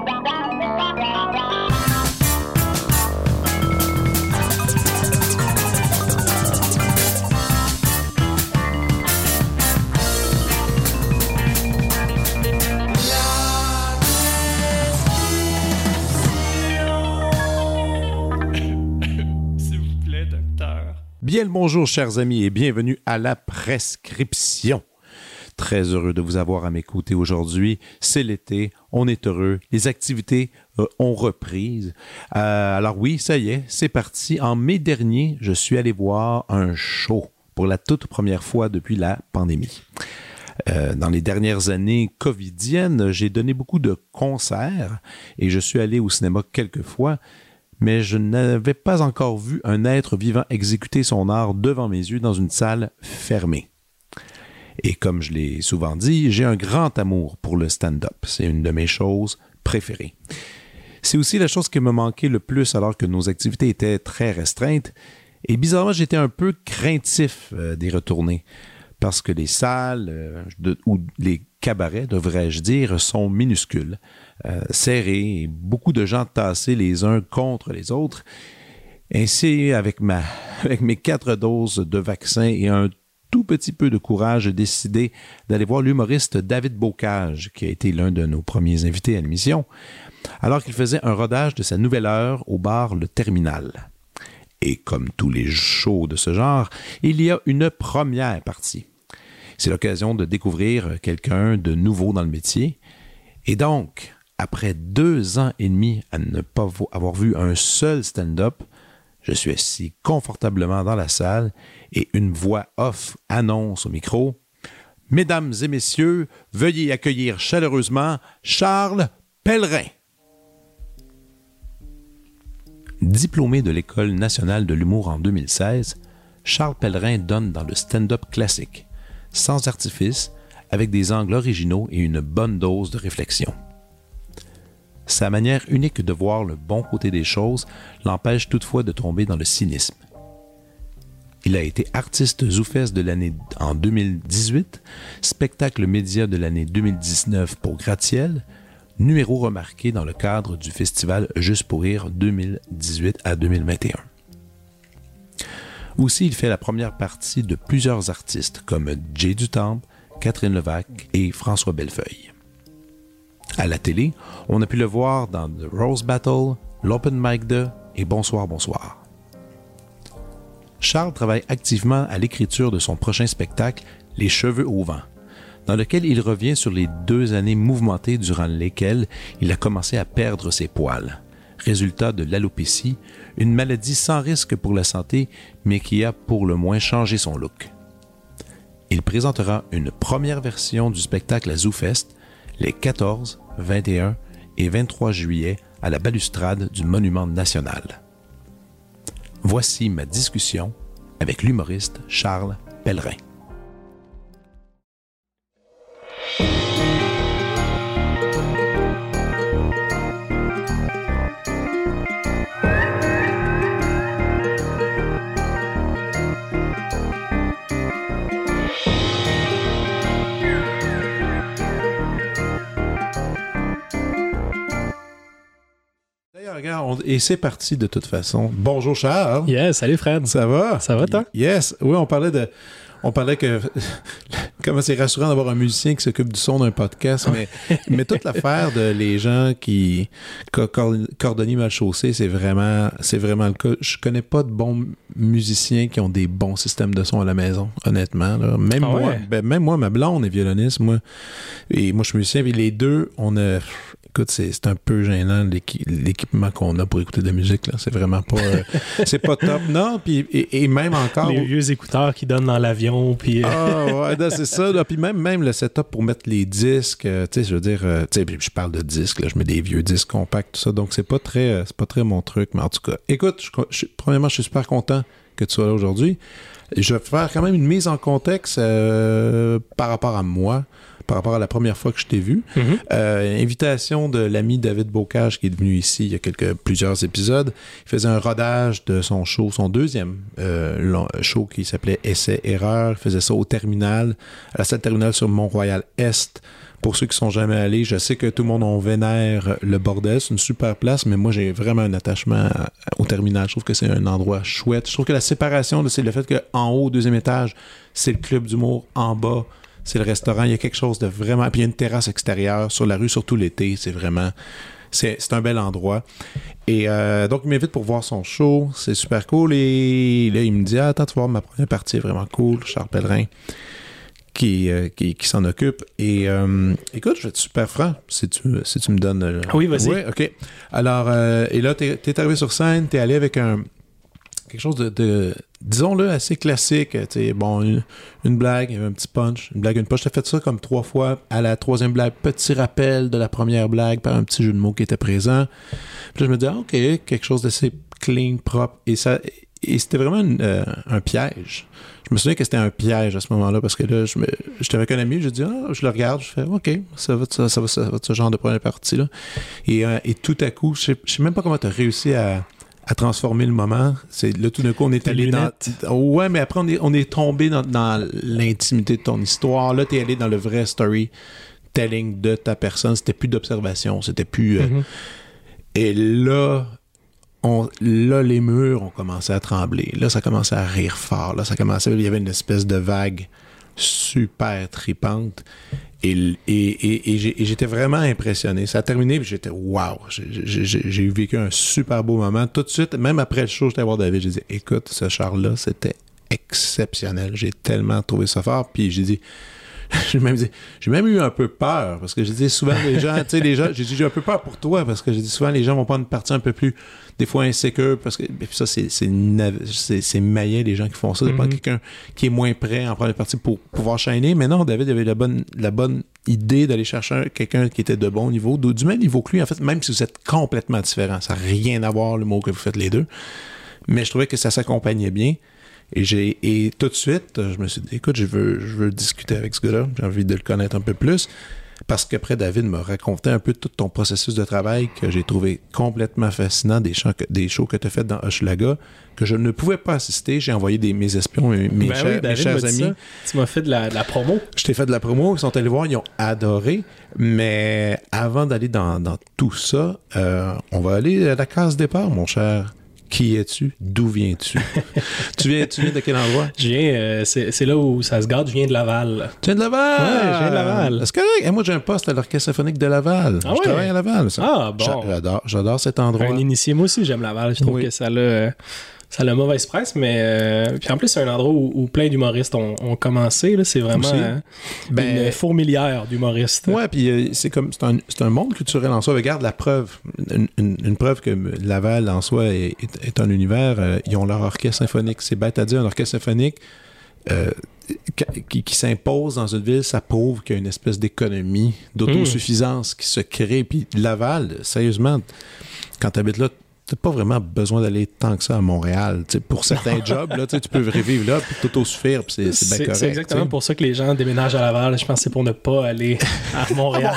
Bien le bonjour, chers amis, et bienvenue à la prescription. Très heureux de vous avoir à m'écouter aujourd'hui. C'est l'été, on est heureux, les activités euh, ont reprise. Euh, alors oui, ça y est, c'est parti. En mai dernier, je suis allé voir un show pour la toute première fois depuis la pandémie. Euh, dans les dernières années covidiennes, j'ai donné beaucoup de concerts et je suis allé au cinéma quelques fois, mais je n'avais pas encore vu un être vivant exécuter son art devant mes yeux dans une salle fermée. Et comme je l'ai souvent dit, j'ai un grand amour pour le stand-up. C'est une de mes choses préférées. C'est aussi la chose qui me manquait le plus alors que nos activités étaient très restreintes. Et bizarrement, j'étais un peu craintif euh, d'y retourner parce que les salles euh, ou les cabarets, devrais-je dire, sont minuscules, euh, serrés, beaucoup de gens tassés les uns contre les autres. Ainsi, avec, avec mes quatre doses de vaccin et un tout petit peu de courage, décidé d'aller voir l'humoriste David Bocage, qui a été l'un de nos premiers invités à l'émission, alors qu'il faisait un rodage de sa nouvelle heure au bar Le Terminal. Et comme tous les shows de ce genre, il y a une première partie. C'est l'occasion de découvrir quelqu'un de nouveau dans le métier. Et donc, après deux ans et demi à ne pas avoir vu un seul stand-up, je suis assis confortablement dans la salle et une voix off annonce au micro Mesdames et messieurs, veuillez accueillir chaleureusement Charles Pellerin. Diplômé de l'École nationale de l'humour en 2016, Charles Pellerin donne dans le stand-up classique sans artifice, avec des angles originaux et une bonne dose de réflexion. Sa manière unique de voir le bon côté des choses l'empêche toutefois de tomber dans le cynisme. Il a été artiste Zoufès de l'année en 2018, spectacle média de l'année 2019 pour Gratiel, numéro remarqué dans le cadre du festival Juste pour rire 2018 à 2021. Aussi, il fait la première partie de plusieurs artistes comme Jay Dutemps, Catherine Levac et François Bellefeuille. À la télé, on a pu le voir dans The Rose Battle, l'Open Mic 2 et Bonsoir, bonsoir. Charles travaille activement à l'écriture de son prochain spectacle, Les cheveux au vent, dans lequel il revient sur les deux années mouvementées durant lesquelles il a commencé à perdre ses poils résultat de l'alopécie, une maladie sans risque pour la santé, mais qui a pour le moins changé son look. Il présentera une première version du spectacle à ZooFest les 14, 21 et 23 juillet à la balustrade du Monument national. Voici ma discussion avec l'humoriste Charles Pellerin. Et c'est parti de toute façon. Bonjour Charles. Yes, salut Fred. Ça va? Ça va toi? Yes. Oui, on parlait de on parlait que comment c'est rassurant d'avoir un musicien qui s'occupe du son d'un podcast, mais, mais toute l'affaire de les gens qui cordonniers mal chaussés, c'est vraiment c'est vraiment le cas. Je connais pas de bons musiciens qui ont des bons systèmes de son à la maison, honnêtement. Même ah moi, ben, même moi, ma blonde est violoniste, moi, et moi je suis musicien, et les deux, on a écoute, c'est un peu gênant l'équipement qu'on a pour écouter de la musique. C'est vraiment pas. Euh, c'est pas top. Non, puis et, même encore. Les vieux écouteurs qui donnent dans l'avion. Puis. Euh, ah, ouais, c'est ça. Puis même, même le setup pour mettre les disques. Euh, tu sais, je veux dire, tu sais, je parle de disques, là, je mets des vieux disques compacts, tout ça. Donc, c'est pas très c'est pas très mon truc. Mais en tout cas, écoute, je, premièrement, je suis super content que tu sois là aujourd'hui. Je vais faire quand même une mise en contexte par rapport à moi par rapport à la première fois que je t'ai vu. Mhm. Euh, invitation de l'ami David Bocage qui est venu ici il y a quelques, plusieurs épisodes. Il faisait un rodage de son show, son deuxième euh, show qui s'appelait Essai Erreur. Il faisait ça au terminal, à la salle terminale sur Mont-Royal-Est Pour ceux qui sont jamais allés, je sais que tout le monde on vénère le bordel. C'est une super place, mais moi, j'ai vraiment un attachement au terminal. Je trouve que c'est un endroit chouette. Je trouve que la séparation, c'est le fait qu'en haut, au deuxième étage, c'est le club d'humour. En bas, c'est le restaurant. Il y a quelque chose de vraiment. Puis il y a une terrasse extérieure sur la rue, surtout l'été. C'est vraiment. C'est c'est un bel endroit. Et euh, donc, il m'invite pour voir son show. C'est super cool. Et là, il me dit Ah, Attends, tu voir, ma première partie est vraiment cool. Charles Pellerin qui, euh, qui, qui s'en occupe. Et euh, écoute, je vais être super franc si tu, si tu me donnes. euh, Oui, vas-y. Ouais, OK. Alors, euh, et là, tu es, arrivé sur scène, tu es allé avec un. Quelque chose de, de disons-le, assez classique. Sais, bon, une, une blague, un petit punch, une blague, une punch. As fait ça comme trois fois. À la troisième blague, petit rappel de la première blague par un petit jeu de mots qui était présent. Puis là, je me dis, ah, OK, quelque chose d'assez clean, propre. Et ça. Et c'était vraiment euh, un piège. Je me souviens que c'était un piège à ce moment-là parce que là, je me- j'étais avec un ami, je dis, ah, je le regarde, je fais, OK, ça va, ça, ça va, ça va ce genre de première partie-là. Et, euh, et tout à coup, je sais, sais même pas comment tu as réussi à, à transformer le moment. C'est là, tout d'un coup, on est Tes allé lunettes. dans. Ouais, mais après, on est, on est tombé dans, dans l'intimité de ton histoire. Là, tu es allé dans le vrai storytelling de ta personne. C'était plus d'observation, c'était plus. euh, Mhm. et là, on, là, les murs ont commencé à trembler. Là, ça commençait à rire fort. Là, ça commençait. Il y avait une espèce de vague super tripante. Et, j'étais vraiment impressionné. Ça a terminé, puis j'étais wow. J'ai- vécu un super beau moment. Tout de suite, même après le show, j'étais voir David. J'ai dit, écoute, ce char-là, c'était exceptionnel. J'ai tellement trouvé ça fort. Puis j'ai dit, j'ai même dit, j'ai même eu un peu peur parce que j'ai dit souvent les gens, tu sais, les gens, j'ai dit j'ai un peu peur pour toi parce que j'ai dit souvent les gens vont prendre une partie un peu plus, des fois insécure parce que et puis ça c'est c'est maillet les gens qui font ça, pas Mhm. quelqu'un qui est moins prêt à en prendre une partie pour pouvoir chaîner. Mais non, David avait la bonne la bonne idée d'aller chercher un- quelqu'un qui était de bon niveau, du du même niveau que lui en fait, même si vous êtes complètement différents, ça n'a rien à voir le mot que vous faites les deux. Mais je trouvais que ça s'accompagnait bien. Et j'ai et tout de suite, je me suis dit, écoute, je veux, je veux discuter avec ce gars-là. J'ai envie de le connaître un peu plus. Parce qu'après, David m'a raconté un peu tout ton processus de travail que j'ai trouvé complètement fascinant, des, chants que- des shows que tu as fait dans Hochelaga, que je ne pouvais pas assister. J'ai envoyé des, mes espions, mes, mes Ben chers, oui, mes chers amis. ça. Tu m'as fait de la, de la promo. Je t'ai fait de la promo, ils sont allés voir, ils ont adoré. Mais avant d'aller dans, dans tout ça, euh, on va aller à la case départ, mon cher. Qui es-tu? D'où viens-tu? tu, viens, tu viens de quel endroit? Je viens, euh, c'est là où ça se garde, je viens de Laval. Tu viens de Laval? Ouais, je viens de Laval. Est-ce que moi j'ai un poste à l'Orchestre symphonique de Laval? Ah je ouais? travaille à Laval. ça. Ah, bon. J'a- J'adore, j'adore cet endroit. Un initié, moi aussi j'aime Laval. Je trouve Oui. que ça a, ça a la mauvaise presse, mais euh, puis en plus c'est un endroit où, où plein d'humoristes ont, ont commencé. là. C'est vraiment euh, Ben, une fourmilière d'humoristes. Ouais, puis euh, c'est comme c'est un, c'est un monde culturel en soi. Regarde la preuve, une, une- une preuve que Laval en soi est, est- est un univers. euh, ils ont leur orchestre symphonique. C'est bête à dire, un orchestre symphonique euh, qui, qui s'impose dans une ville, ça prouve qu'il y a une espèce d'économie, d'autosuffisance qui se crée. Puis Laval, sérieusement, quand tu habites là, t'as pas vraiment besoin d'aller tant que ça à Montréal. Pour certains jobs, là, tu peux revivre là, puis t'autosuffire, puis c'est c'est bien correct. c'est exactement pour ça que les gens déménagent à Laval. Je pense que c'est pour ne pas aller à Montréal.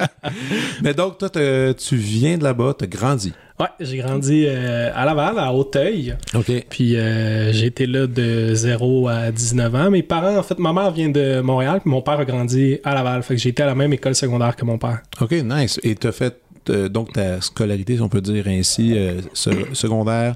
Mais donc, toi, tu viens de là-bas, tu as grandi. ouais, j'ai grandi euh, à Laval, à Hauteuil. OK. Puis euh, j'ai été là de 0 à 19 ans. Mes parents, en fait, ma mère vient de Montréal, puis mon père a grandi à Laval. Fait que j'ai été à la même école secondaire que mon père. OK, nice. Et tu as fait donc ta scolarité, si on peut dire ainsi, euh, se- secondaire,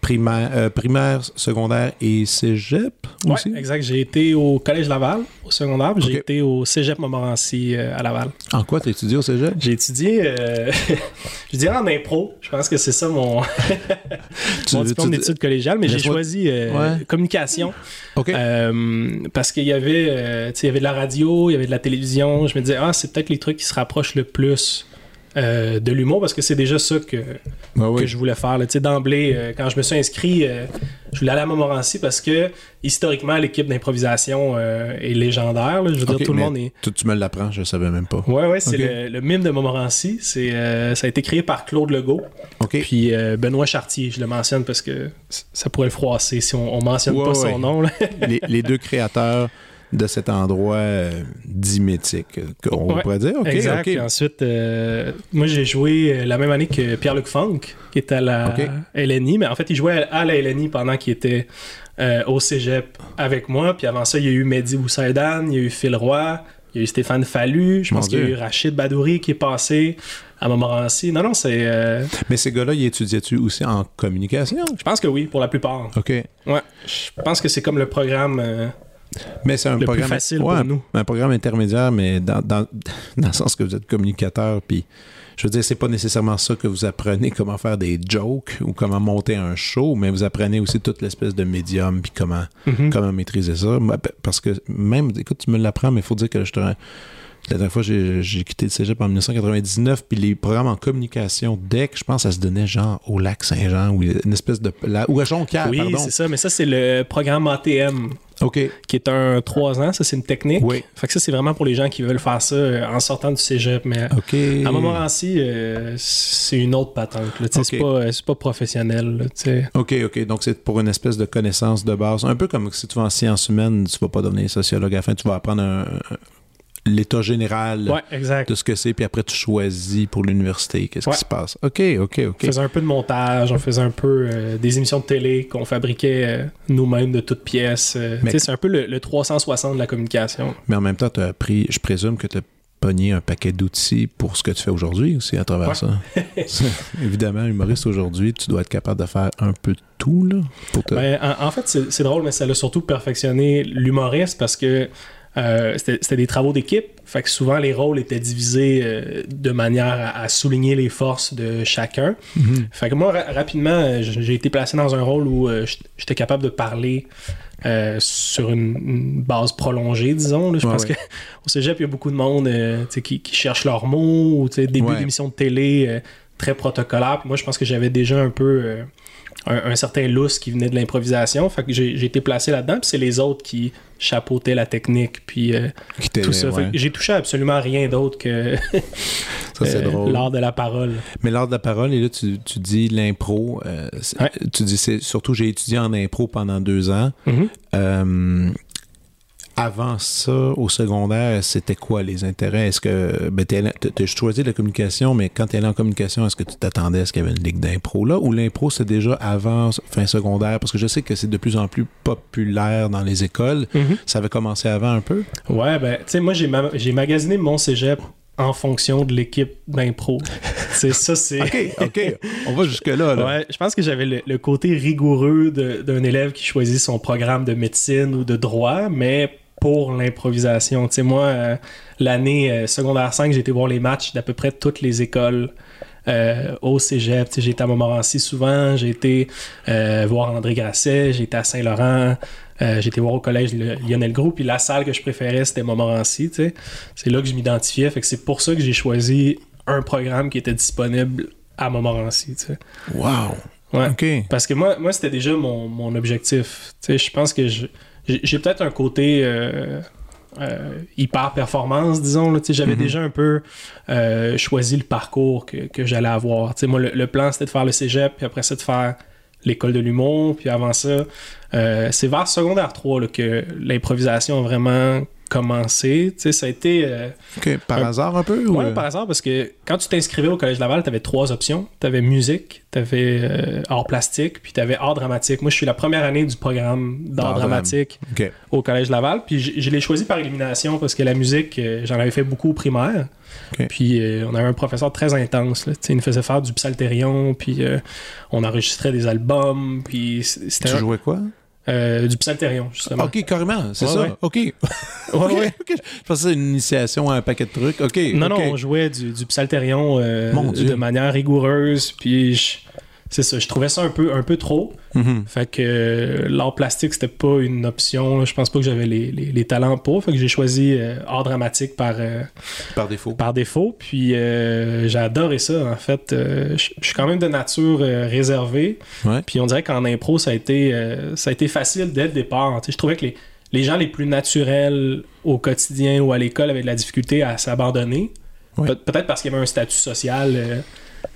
primaire, euh, primaire, secondaire et cégep aussi? Ouais, exact. J'ai été au Collège Laval, au secondaire, j'ai été au Cégep Montmorency euh, à Laval. En quoi tu as étudié au cégep? J'ai étudié, euh, je dirais en impro. Je pense que c'est ça mon, Tu- mon diplôme tu- d'études collégiales, mais j'ai choisi euh, Ouais. communication. Euh, parce qu'il y avait, euh, il y avait de la radio, il y avait de la télévision. Je me disais, ah, c'est peut-être les trucs qui se rapprochent le plus euh, de l'humour, parce que c'est déjà ça que, Ah oui. que je voulais faire. d'emblée, euh, quand je me suis inscrit, euh, je voulais aller à Montmorency parce que, historiquement, l'équipe d'improvisation est légendaire. là. Je veux dire, tout le monde est... Tu, tu me l'apprends, je savais même pas. Ouais, ouais, c'est le, le mime de Montmorency. C'est, ça a été créé par Claude Legault, OK. puis Benoît Chartier. Je le mentionne parce que ça pourrait le froisser si on, on mentionne Ouais, pas ouais. son nom. Les deux créateurs de cet endroit euh, dit mythique, euh, on Ouais, pourrait dire. OK, exact. OK. Puis ensuite, euh, moi, j'ai joué euh, la même année que Pierre-Luc Funk, qui était à la. LNI. Mais en fait, il jouait à la LNI pendant qu'il était euh, au cégep avec moi. Puis avant ça, il y a eu Mehdi Boussaïdan, il y a eu Phil Roy, Il y a eu Stéphane Fallu. Je pense qu'il y a eu Rachid Badouri qui est passé à Montmorency. Non, non, c'est. euh, Mais ces gars-là, ils étudiaient-tu aussi en communication? je pense que oui, pour la plupart. OK. Ouais. Je pense que c'est comme le programme. euh, Mais c'est un Le plus programme facile ouais, pour nous. Un programme intermédiaire, mais dans, dans, dans le sens que vous êtes communicateur, puis je veux dire, c'est pas nécessairement ça que vous apprenez comment faire des jokes ou comment monter un show, mais vous apprenez aussi toute l'espèce de médium puis comment mhm. comment maîtriser ça. Parce que même, écoute, tu me l'apprends, mais il faut dire que je te. La dernière fois, j'ai quitté le cégep en 1999, puis les programmes en communication DEC, je pense, ça se donnait genre au lac Saint-Jean, ou une espèce de. la- ou à Jonquière, oui, pardon. c'est ça. Mais ça, c'est le programme ATM, OK. qui est un 3 ans. Ça, c'est une technique. Oui. Fait que ça, c'est vraiment pour les gens qui veulent faire ça euh, en sortant du cégep. Mais OK. à Montmorency, euh, c'est une autre patente. sais, C'est pas, pas professionnel. là. OK, OK. Donc, c'est pour une espèce de connaissance de base. Un peu comme si tu vas en sciences humaines, tu vas pas devenir sociologue. À la fin, tu vas apprendre un- un- l'état général Ouais, exact. de ce que c'est, puis après, tu choisis pour l'université qu'est-ce Ouais. qui se passe. OK, OK, OK. On faisait un peu de montage, on faisait un peu euh, des émissions de télé qu'on fabriquait euh, nous-mêmes de toutes pièces. euh, Mais- C'est un peu le, le 360 de la communication. Mais en même temps, tu as appris, je présume que tu as pogné un paquet d'outils pour ce que tu fais aujourd'hui aussi à travers Ouais. ça. Évidemment, humoriste aujourd'hui, tu dois être capable de faire un peu de tout, là. Pour te... Ben, en, en fait, c'est c'est drôle, mais ça l'a surtout perfectionné l'humoriste parce que euh, c'était des travaux d'équipe. Fait que souvent, les rôles étaient divisés euh, de manière à, à souligner les forces de chacun. Mhm. Fait que moi, ra- rapidement, euh, j'ai été placé dans un rôle où euh, j'étais capable de parler sur une, une base prolongée, disons. là. Je Ouais, pense ouais. que au cégep, il y a beaucoup de monde qui, qui cherche leurs mots, ou début Ouais. d'émission de télé très protocolaire. Puis moi, je pense que j'avais déjà un peu un, un certain lousse qui venait de l'improvisation. Fait que j'ai été placé là-dedans. Puis c'est les autres qui chapeautaient la technique. Puis euh, tout ça. Ouais. j'ai touché à absolument rien d'autre que euh, l'art de la parole. Mais l'art de la parole, et là, tu, tu dis l'impro. euh, Ouais. Tu dis, c'est surtout, j'ai étudié en impro pendant deux ans. Mhm. Euh, avant ça, au secondaire, c'était quoi les intérêts? Est-ce que. Ben, t'as t'as choisi la communication, mais quand tu allé en communication, est-ce que tu t'attendais à ce qu'il y avait une ligue d'impro là? Ou l'impro, c'est déjà avant fin secondaire? Parce que je sais que c'est de plus en plus populaire dans les écoles. Mhm. Ça avait commencé avant un peu? Ouais, ben, tu sais, moi, j'ai ma- j'ai magasiné mon cégep en fonction de l'équipe d'impro. c'est ça, c'est. OK, OK. On va jusque-là. Là. Ouais, je pense que j'avais le, le côté rigoureux d'un élève qui choisit son programme de médecine ou de droit, mais pour l'improvisation. Tu sais, moi, euh, l'année euh, secondaire 5, j'ai été voir les matchs d'à peu près toutes les écoles euh, au cégep. Tu sais, j'ai été à Montmorency souvent, j'ai été euh, voir André Grasset, j'ai été à Saint-Laurent, euh, j'ai été voir au collège le- Lionel Gros, puis la salle que je préférais, c'était Montmorency. Tu sais. C'est là que je m'identifiais, fait que c'est pour ça que j'ai choisi un programme qui était disponible à Montmorency. Tu sais. Wow. Ouais. Parce que moi, moi c'était déjà mon, mon objectif. Tu sais, je pense que je- j'ai peut-être un côté euh, euh, hyper performance, disons. J'avais Mhm. déjà un peu euh, choisi le parcours que, que j'allais avoir. Moi, le, le plan, c'était de faire le cégep, puis après ça, de faire l'école de l'humour. Puis avant ça, c'est vers secondaire 3 là, que l'improvisation a vraiment commencé. Tu sais, ça a été... euh. Par Un- hasard un peu? ou, Ouais, euh? par hasard, parce que quand tu t'inscrivais au Collège Laval, tu avais trois options. Tu avais musique, tu avais art plastique, puis tu avais art dramatique. Moi, je suis la première année du programme d'art dramatique au Collège Laval, puis je, je l'ai choisi par élimination parce que la musique, euh, j'en avais fait beaucoup au primaire. Puis euh, on avait un professeur très intense. Là. Tu sais, Il nous faisait faire du psalterion, puis euh, on enregistrait des albums, puis c'était Tu un- jouais quoi? Euh, du psalterion, justement. OK, carrément, c'est Ouais, ça. ouais. OK. Ouais. Je pensais que c'était une initiation à un paquet de trucs. OK. Non, non, on jouait du, du psalterion euh, de manière rigoureuse, puis je- c'est ça, je trouvais ça un peu, un peu trop. Mhm. Fait que euh, l'art plastique, c'était pas une option. là. Je pense pas que j'avais les, les- les talents pour. Fait que j'ai choisi euh, art dramatique par, euh, Par défaut. par défaut. Puis j'ai adoré ça, en fait. Je suis quand même de nature réservée. Ouais. Puis on dirait qu'en impro, ça a été, ça a été facile dès le départ. Je trouvais que les, les gens les plus naturels au quotidien ou à l'école avaient de la difficulté à s'abandonner. Ouais. Pe- Peut-être parce qu'il y avait un statut social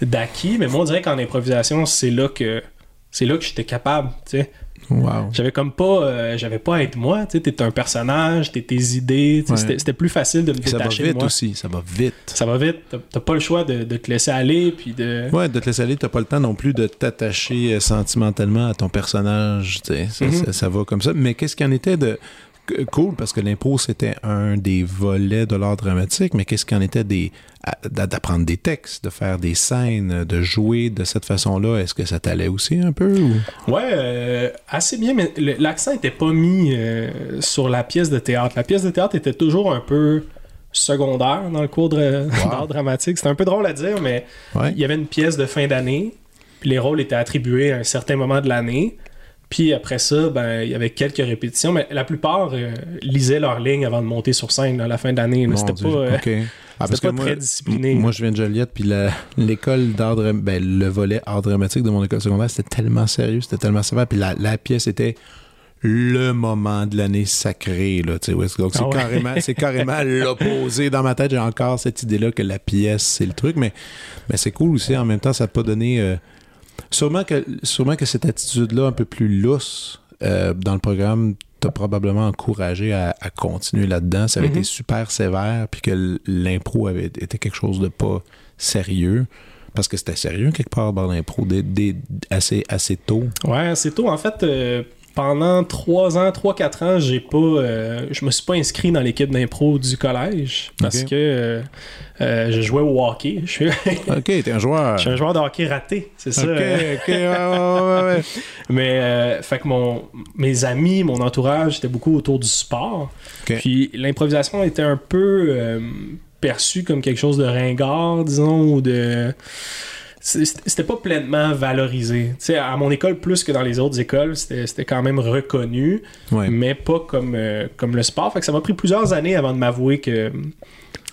d'acquis, mais moi on dirait qu'en improvisation, c'est là que c'est là que j'étais capable. tu sais. Wow. J'avais comme pas euh, j'avais pas à être moi. Tu sais, T'es un personnage, t'es tes idées. Ouais. C'était plus facile de me Puis ça va détacher de vite moi. aussi. Ça va vite. Ça va vite. T'as- pas le choix de, de te laisser aller puis de. Ouais, de te laisser aller, t'as pas le temps non plus de t'attacher euh, sentimentalement à ton personnage. tu sais. Ça, Mhm. ça- ça va comme ça. Mais qu'est-ce qu'il en était de. C- cool parce que l'impro, c'était un des volets de l'art dramatique, mais qu'est-ce qu'en était des d'apprendre des textes, de faire des scènes, de jouer de cette façon-là? Est-ce que ça t'allait aussi un peu? Ou... Ouais, euh, assez bien, mais l'accent était pas mis euh, sur la pièce de théâtre. La pièce de théâtre était toujours un peu secondaire dans le cours de- d'art dramatique. C'était un peu drôle à dire, mais Ouais. il y avait une pièce de fin d'année, puis les rôles étaient attribués à un certain moment de l'année. Puis après ça, ben, il y avait quelques répétitions, mais la plupart euh, lisaient leur ligne avant de monter sur scène à la fin d'année. C'était pas, euh. Ah, pas très discipliné. Moi, je viens de Joliette, puis l'école d'art ben, le volet art dramatique de mon école secondaire, c'était tellement sérieux, c'était tellement sévère, puis la, la pièce était le moment de l'année sacrée, là, c'est Ah ouais. carrément, c'est carrément l'opposé. Dans ma tête, j'ai encore cette idée-là que la pièce, c'est le truc, mais, mais c'est cool aussi, en même temps, ça n'a pas donné... euh, sûrement, que, sûrement que cette attitude-là, un peu plus lousse, euh, dans le programme, t'a probablement encouragé à, à continuer là-dedans. Ça avait Mhm. été super sévère, puis que l'impro avait été quelque chose de pas sérieux. Parce que c'était sérieux quelque part dans l'impro assez, assez tôt. Ouais, c'est tôt. En fait, euh, pendant 3 ans, 3-4 ans, j'ai pas. euh, je me suis pas inscrit dans l'équipe d'impro du collège parce que euh, euh, je jouais au hockey. Je suis, OK, t'es un joueur. je suis un joueur de hockey raté, c'est ça. OK, ouais, ouais, ouais, ouais. Mais, fait que mon, mes amis, mon entourage, était beaucoup autour du sport. Puis l'improvisation était un peu perçue comme quelque chose de ringard, disons, ou de. C'était pas pleinement valorisé. À mon école, plus que dans les autres écoles, c'était quand même reconnu, Ouais. mais pas comme, euh, comme le sport. Fait que ça m'a pris plusieurs années avant de m'avouer que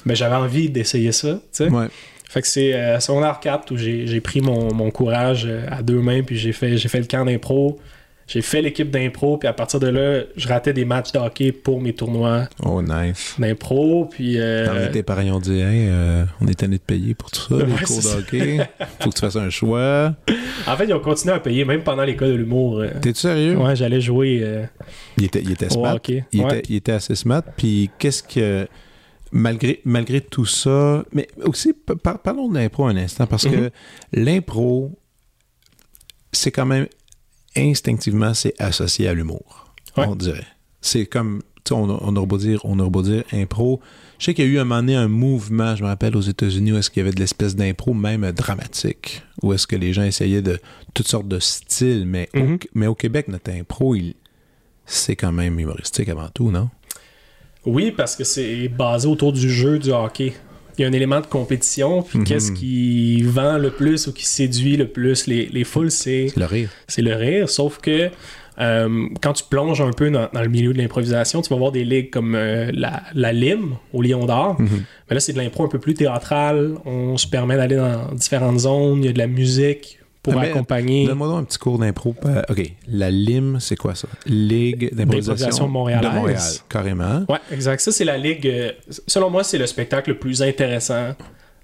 ben, j'avais envie d'essayer ça. Ouais. Fait que c'est euh, secondaire 4 où j'ai pris mon, mon courage euh, à deux mains, puis j'ai fait, j'ai fait le camp d'impro. J'ai fait l'équipe d'impro, puis à partir de là, je ratais des matchs de hockey pour mes tournois Oh, nice. d'impro. Puis. euh, Dans tes parents ont dit, hey, euh, on est tanné de payer pour tout ça, les cours c'est de ça. hockey. Faut que tu fasses un choix. En fait, ils ont continué à payer, même pendant l'école de l'humour. euh, T'es-tu sérieux? Ouais, j'allais jouer euh, Il, était, il était smart. hockey. Il, Ouais. était, il était assez smart. Puis qu'est-ce que. Malgré, malgré tout ça. Mais aussi, par- parlons de l'impro un instant, parce que l'impro, c'est quand même instinctivement, c'est associé à l'humour. Ouais. On dirait. C'est comme. tu sais, On, aurait beau dire, on aurait beau dire impro. Je sais qu'il y a eu un moment donné un mouvement, je me rappelle, aux États-Unis, où est-ce qu'il y avait de l'espèce d'impro, même dramatique, où est-ce que les gens essayaient de toutes sortes de styles, mais, au, Mhm. mais au Québec, notre impro, il, c'est quand même humoristique avant tout, non? Oui, parce que c'est basé autour du jeu du hockey. Il y a un élément de compétition, puis Mhm. qu'est-ce qui vend le plus ou qui séduit le plus les, les foules, c'est le rire. c'est le rire. Sauf que euh, quand tu plonges un peu dans, dans le milieu de l'improvisation, tu vas voir des ligues comme euh, la, la Lime au Lion d'Or. Mhm. Mais là, c'est de l'impro un peu plus théâtral. On se permet d'aller dans différentes zones. Il y a de la musique pour Ah, accompagner. Donne-moi donc un petit cours d'impro. Euh, OK. La LIM, c'est quoi ça? Ligue d'improvisation montréalaise. de Montréal. Carrément. Ouais, exact. Ça, c'est la ligue. euh, selon moi, c'est le spectacle le plus intéressant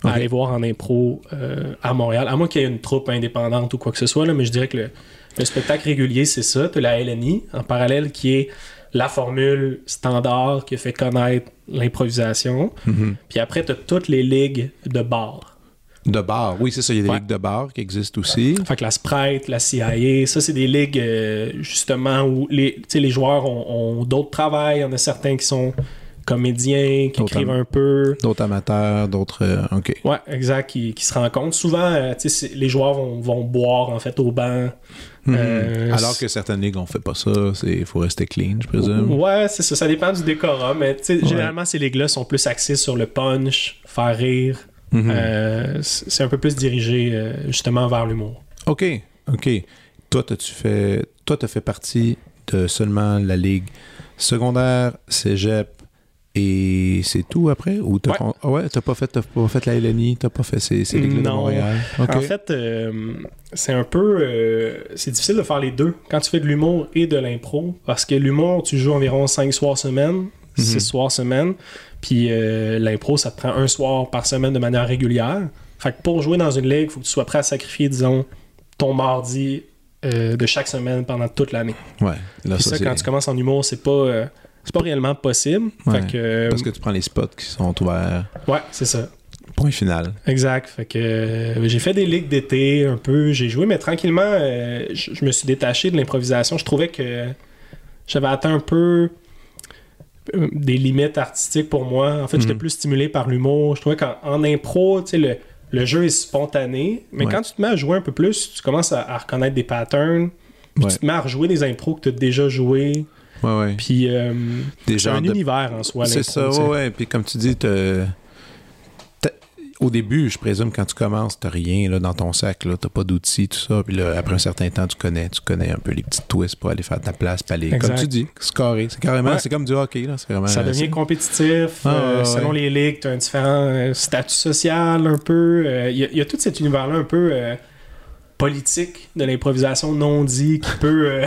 à aller voir en impro euh, à Montréal. À moins qu'il y ait une troupe indépendante ou quoi que ce soit, là, mais je dirais que le, le spectacle régulier, c'est ça. Tu la LNI en parallèle qui est la formule standard qui a fait connaître l'improvisation. Mhm. Puis après, tu as toutes les ligues de bar. De bar. Oui, c'est ça. Il y a des Ouais. ligues de bar qui existent aussi. Fait que la Sprite, la CIA, ça, c'est des ligues euh, justement où les, tu sais, les joueurs ont, ont d'autres travails. Il y en a certains qui sont comédiens, qui écrivent un peu. D'autres amateurs, d'autres. euh, OK. Ouais, exact, qui, qui se rencontrent. Souvent, euh, tu sais, c'est- les joueurs vont, vont boire en fait au banc. Mhm. Euh, Alors que certaines ligues, on fait pas ça. Il faut rester clean, je présume. Ouais, c'est ça, ça dépend du décorum, mais Ouais. généralement, ces ligues-là sont plus axées sur le punch, faire rire. Mhm. Euh, c'est un peu plus dirigé euh, justement vers l'humour. OK. OK. Toi, t'as-tu fait. Toi, t'as fait partie de seulement la ligue secondaire, cégep et c'est tout après? Ou t'as Ouais. con- ah ouais, t'as pas fait, t'as pas fait la LNI, t'as pas fait ces, ces ligues de Non. Montréal? OK. En fait, euh, c'est un peu. c'est difficile de faire les deux quand tu fais de l'humour et de l'impro. Parce que l'humour, tu joues environ 5 soirs semaine, 6 Mhm. soirs semaine. Puis euh, l'impro, ça te prend un soir par semaine de manière régulière. Fait que pour jouer dans une ligue, il faut que tu sois prêt à sacrifier, disons, ton mardi euh, de chaque semaine pendant toute l'année. ouais. Là, ça, quand tu commences en humour, c'est pas. euh, c'est pas réellement possible. Ouais. Fait que. Parce que tu prends les spots qui sont ouverts. Ouais, c'est ça. Point final. Exact. Fait que j'ai fait des ligues d'été un peu, j'ai joué, mais tranquillement, je je me suis détaché de l'improvisation. Je trouvais que j'avais atteint un peu des limites artistiques pour moi. En fait, j'étais Mhm. plus stimulé par l'humour. Je trouvais qu'en en impro, tu sais, le, le jeu est spontané, mais Ouais. quand tu te mets à jouer un peu plus, tu commences à, à reconnaître des patterns, puis Ouais. tu te mets à rejouer des impros que tu as déjà joué, Ouais, ouais. puis euh, c'est un de- univers en soi. C'est ça, tu ouais, ouais. Puis comme tu dis, t'as- au début, je présume, quand tu commences, t'as rien là, dans ton sac, là, t'as pas d'outils, tout ça. Puis là, après un certain temps, tu connais, tu connais un peu les petits twists pour aller faire ta place, puis aller, Exact. comme tu dis, scorer. C'est carrément, Ouais. c'est comme du hockey, là. Vraiment, Ça devient compétitif. Ah, euh, ouais, selon les ligues, tu as un différent euh, statut social un peu. Euh, Il y, a- il y a tout cet univers-là un peu euh, politique de l'improvisation non dit qui peut, euh,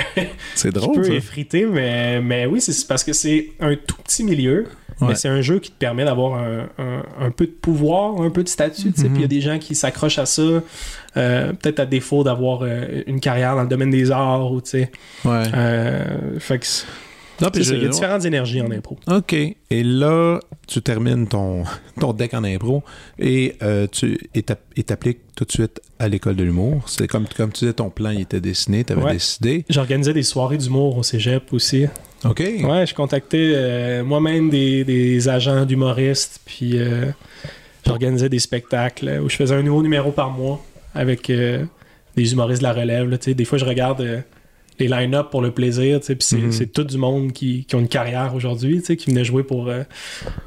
qui peut effriter. Mais, mais oui, c'est parce que c'est un tout petit milieu. Ouais. Mais c'est un jeu qui te permet d'avoir un, un- un peu de pouvoir, un peu de statut. Mhm. Puis il y a des gens qui s'accrochent à ça, euh, peut-être à défaut d'avoir euh, une carrière dans le domaine des arts. Ou, tu sais. Ouais. Euh, fait que Non, puis je- il y a différentes énergies en impro. OK. Et là, tu termines ton, ton deck en impro et euh, tu et t'app- et t'appliques tout de suite à l'école de l'humour. C'est comme, comme tu disais, ton plan il était dessiné, tu avais Ouais. décidé. J'organisais des soirées d'humour au cégep aussi. OK. Ouais, je contactais euh, moi-même des, des agents d'humoristes, puis euh, j'organisais des spectacles où je faisais un nouveau numéro par mois avec des humoristes de la relève. là, des fois, je regarde les line-up pour le plaisir, puis c'est Mhm. c'est tout du monde qui, qui ont une carrière aujourd'hui, qui venait jouer pour euh,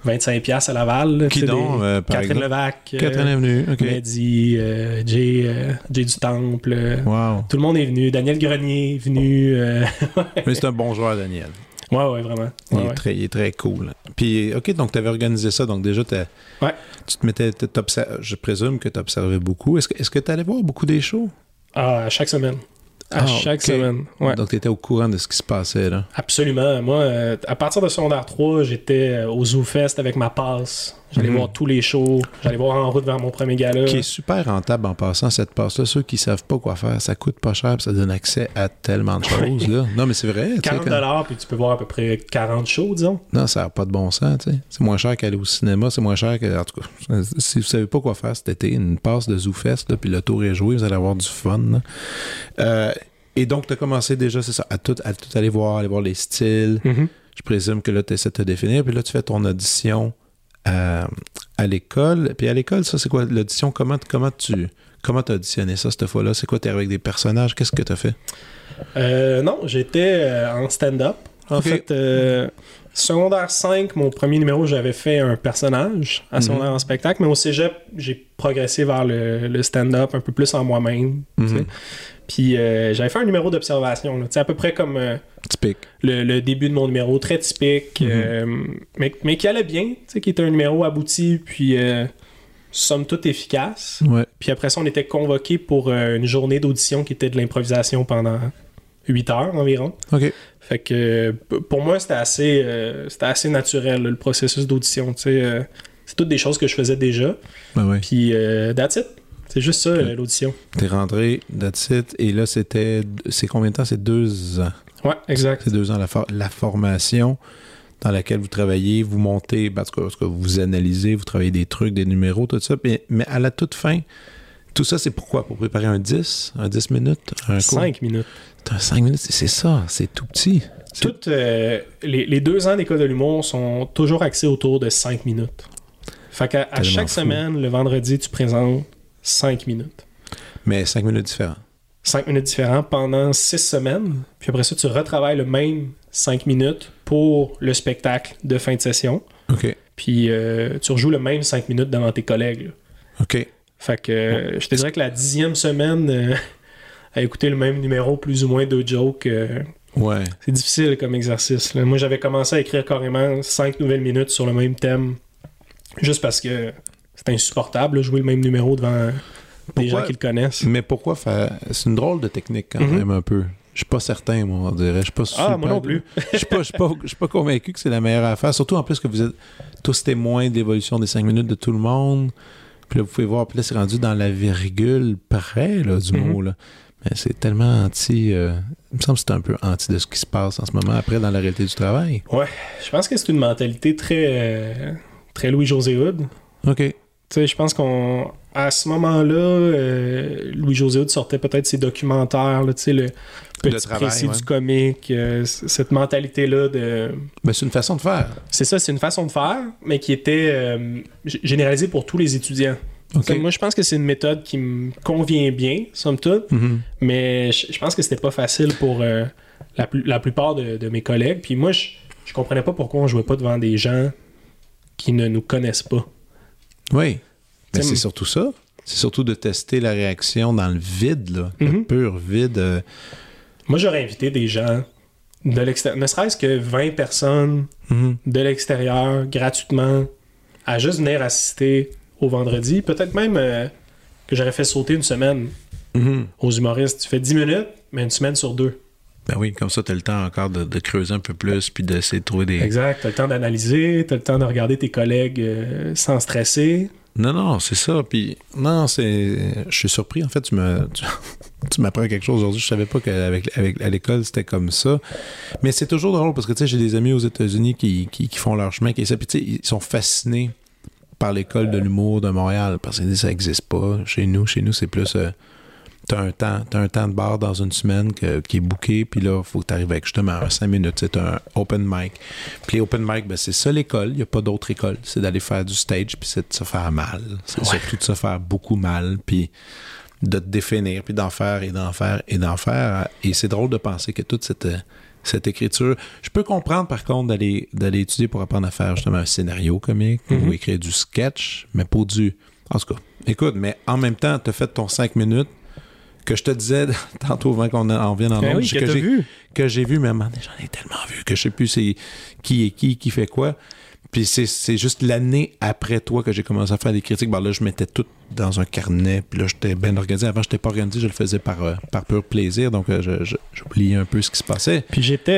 25$ à Laval. là, Qui donc, des- euh, par Catherine exemple? Levac, euh, Catherine est venue. OK. Mehdi, euh, Jay, euh, Jay du Temple. euh, Wow. Tout le monde est venu. Daniel Grenier est venu. euh, Mais c'est un bon joueur, Daniel. Ouais, ouais, vraiment. Il, est ouais. Très, il est très cool. Puis, OK, donc tu avais organisé ça. Donc, déjà, Ouais. tu te mettais. Je présume que tu observais beaucoup. Est-ce que tu allais voir beaucoup des shows? Ah, chaque semaine. À Ah, chaque semaine. Ouais. Donc, tu étais au courant de ce qui se passait, là. Absolument. Moi, euh, à partir de secondaire 3, j'étais euh, au Zoo Fest avec ma passe. J'allais Mhm. voir tous les shows. J'allais voir en route vers mon premier gala. Qui est super rentable en passant cette passe-là. Ceux qui savent pas quoi faire, ça coûte pas cher, puis ça donne accès à tellement de choses, là. Non, mais c'est vrai. tu sais, 40 quand- puis tu peux voir à peu près 40 shows, disons. Non, ça n'a pas de bon sens, tu sais. C'est moins cher qu'aller au cinéma, c'est moins cher que. En tout cas, si vous savez pas quoi faire cet été, une passe de ZooFest, là, puis le tour est joué, vous allez avoir du fun. là. Euh, et donc, tu as commencé déjà, c'est ça, à tout, à tout aller voir, aller voir les styles. Je présume que là, tu essaies de te définir, puis là, tu fais ton audition à, à l'école. Puis à l'école, ça, c'est quoi l'audition? Comment, comment tu comment as auditionné ça cette fois-là? C'est quoi? Tu es avec des personnages? Qu'est-ce que tu as fait? Euh, non, j'étais euh, en stand-up. En fait, euh, secondaire 5, mon premier numéro, j'avais fait un personnage à Mhm. secondaire en spectacle, mais au cégep, j'ai progressé vers le, le stand-up un peu plus en moi-même. sais. Puis euh, j'avais fait un numéro d'observation, là, à peu près comme euh, Typique. le, le début de mon numéro, très typique, Mhm. euh, mais, mais qui allait bien, qui était un numéro abouti, puis somme toute efficace. Ouais. Puis après ça, on était convoqué pour une journée d'audition qui était de l'improvisation pendant 8 heures environ. OK. Fait que pour moi, c'était assez, c'était assez naturel, le processus d'audition. c'est toutes des choses que je faisais déjà. Ben ouais. Puis, euh, that's it. C'est juste ça, l'audition. T'es rentré, that's it. Et là, c'était. C'est combien de temps? C'est deux ans. Ouais, exact. C'est deux ans la, for- la formation dans laquelle vous travaillez, vous montez, cas, en tout cas, vous analysez, vous travaillez des trucs, des numéros, tout ça. Mais, mais à la toute fin, tout ça, c'est pourquoi? Pour préparer un 10? Un 10 minutes? Un cours? 5 minutes. Putain, 5 minutes, c'est ça, c'est tout petit. Toutes euh, les, les deux ans d'école de l'humour sont toujours axés autour de 5 minutes. Fait qu'à chaque fou. semaine, le vendredi, tu présentes 5 minutes. Mais 5 minutes différentes. 5 minutes différents pendant 6 semaines. Puis après ça, tu retravailles le même 5 minutes pour le spectacle de fin de session. OK. Puis euh, tu rejoues le même 5 minutes devant tes collègues. là. OK. Fait que euh, je te dirais que la dixième semaine, euh, à écouter le même numéro, plus ou moins deux jokes, Ouais. c'est difficile comme exercice. là. Moi, j'avais commencé à écrire carrément 5 nouvelles minutes sur le même thème, juste parce que c'est insupportable, là, jouer le même numéro devant des gens qui le connaissent. Mais pourquoi faire. C'est une drôle de technique quand Mhm. même un peu. Je suis pas certain, moi, on dirait. Je suis pas Ah, moi non plus. Je suis pas, pas, convaincu que c'est la meilleure affaire. Surtout en plus que vous êtes tous témoins de l'évolution des 5 minutes de tout le monde. Puis là, vous pouvez voir, puis là, c'est rendu dans la virgule près là, du Mhm. mot. Là. Mais c'est tellement anti. euh, il me semble que c'est un peu anti de ce qui se passe en ce moment après dans la réalité du travail. Je pense que c'est une mentalité très, euh, très Louis-José Hood. OK. Tu Tu sais, je pense qu'on. À ce moment-là, euh, Louis-José Hood sortait peut-être ses documentaires, là, tu sais, le petit travail, précis ouais. du comique, euh, cette mentalité-là de. Ben, c'est une façon de faire. C'est ça, c'est une façon de faire, mais qui était euh, généralisée pour tous les étudiants. Moi, je pense que c'est une méthode qui me convient bien, somme toute, Mhm. mais je, pense que c'était pas facile pour la, plus- la plupart de, de mes collègues. Puis moi, je, je comprenais pas pourquoi on jouait pas devant des gens qui ne nous connaissent pas. Oui. Mais c'est surtout ça. C'est surtout de tester la réaction dans le vide, là. Le Mhm. pur vide. euh, Moi, j'aurais invité des gens de l'extérieur, ne serait-ce que 20 personnes mhm. de l'extérieur, gratuitement, à juste venir assister au vendredi. Peut-être même euh, que j'aurais fait sauter une semaine Mhm. aux humoristes. Tu fais 10 minutes, mais une semaine sur deux. Ben oui, comme ça, tu as le temps encore de, de creuser un peu plus puis d'essayer de trouver des. Exact. Tu as le temps d'analyser, tu as le temps de regarder tes collègues euh, sans stresser. Non, non, c'est ça. Puis, non, c'est. Je suis surpris. En fait, tu me. Tu, tu m'apprends quelque chose aujourd'hui. Je savais pas qu'avec avec, à l'école, c'était comme ça. Mais c'est toujours drôle parce que, tu sais, j'ai des amis aux États-Unis qui, qui, qui font leur chemin, qui ça. Puis, tu sais, ils sont fascinés par l'école de l'humour de Montréal parce qu'ils disent ça n'existe pas chez nous. Chez nous, c'est plus. euh, T'as un temps, t'as un temps de bar dans une semaine que- qui est booké, puis là, il faut que tu arrives avec justement un 5 minutes. C'est un open mic. Puis les open mic, ben, c'est ça l'école. Il n'y a pas d'autre école. C'est d'aller faire du stage, puis c'est de se faire mal. C'est Ouais. surtout de se faire beaucoup mal, puis de te définir, puis d'en faire et d'en faire et d'en faire. Et c'est drôle de penser que toute cette, cette écriture. Je peux comprendre, par contre, d'aller, d'aller étudier pour apprendre à faire justement un scénario comique Mhm. ou écrire du sketch, mais pas du. En tout cas, écoute, mais en même temps, tu as fait ton 5 minutes que je te disais tantôt avant qu'on en vienne en Ben ondes, oui, que, j'ai, vu. que j'ai vu, mais j'en ai tellement vu que je sais plus c'est qui est qui, qui fait quoi. Puis c'est, juste l'année après toi que j'ai commencé à faire des critiques. Ben là, je mettais tout dans un carnet. Puis là, j'étais bien organisé. Avant, je n'étais pas organisé. Je le faisais par, euh, par pur plaisir. Donc, euh, j'oubliais un peu ce qui se passait. Puis j'étais.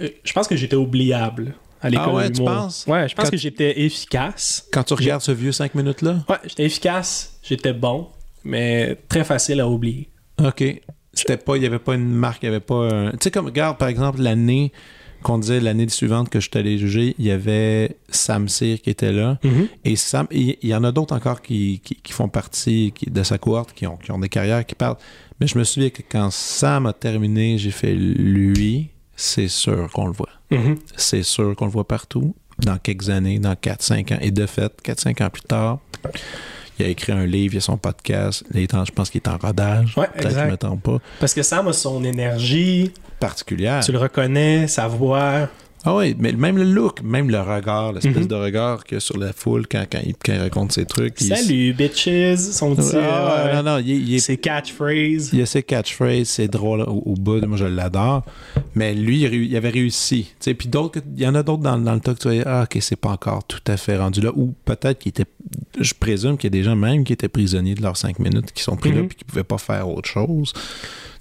euh, je pense que j'étais oubliable à l'école Ah ouais, tu penses? Ouais, je pense Quand- que j'étais efficace. Quand tu regardes ce vieux 5 minutes-là, Ouais, j'étais efficace, j'étais bon, mais très facile à oublier. OK. C'était pas, il n'y avait pas une marque, il n'y avait pas un. Tu sais, comme, regarde, par exemple, l'année qu'on disait, l'année suivante que je suis allé juger, il y avait Sam Cyr qui était là. Et Sam, il y en a d'autres encore qui, qui, qui font partie qui- de sa cohorte, qui ont, qui ont des carrières, qui parlent. Mais je me souviens que quand Sam a terminé, j'ai fait lui, c'est sûr qu'on le voit. Mhm. C'est sûr qu'on le voit partout, dans quelques années, dans 4-5 ans. Et de fait, 4-5 ans plus tard, il a écrit un livre, il y a son podcast. Il est en- je pense qu'il est en rodage. Ouais, Peut-être que exact. je ne me trompe pas. Parce que Sam a son énergie, Particulière. tu le reconnais, sa voix. Ah oui, mais même le look, même le regard, l'espèce Mhm. de regard qu'il y a sur la foule quand, quand, il, quand il raconte ses trucs. il- Salut, bitches! Son petit. Ah, euh, non, non, il, il ses catchphrases. il y a ses catchphrases, c'est drôle au, au bout, moi je l'adore. Mais lui, il, avait réussi. Puis d'autres, il y en a d'autres dans, dans le que tu voyais, ah, ok, c'est pas encore tout à fait rendu là. Ou peut-être qu'il était, je présume qu'il y a des gens même qui étaient prisonniers de leurs cinq minutes, qui sont pris là Mhm. puis qui pouvaient pas faire autre chose.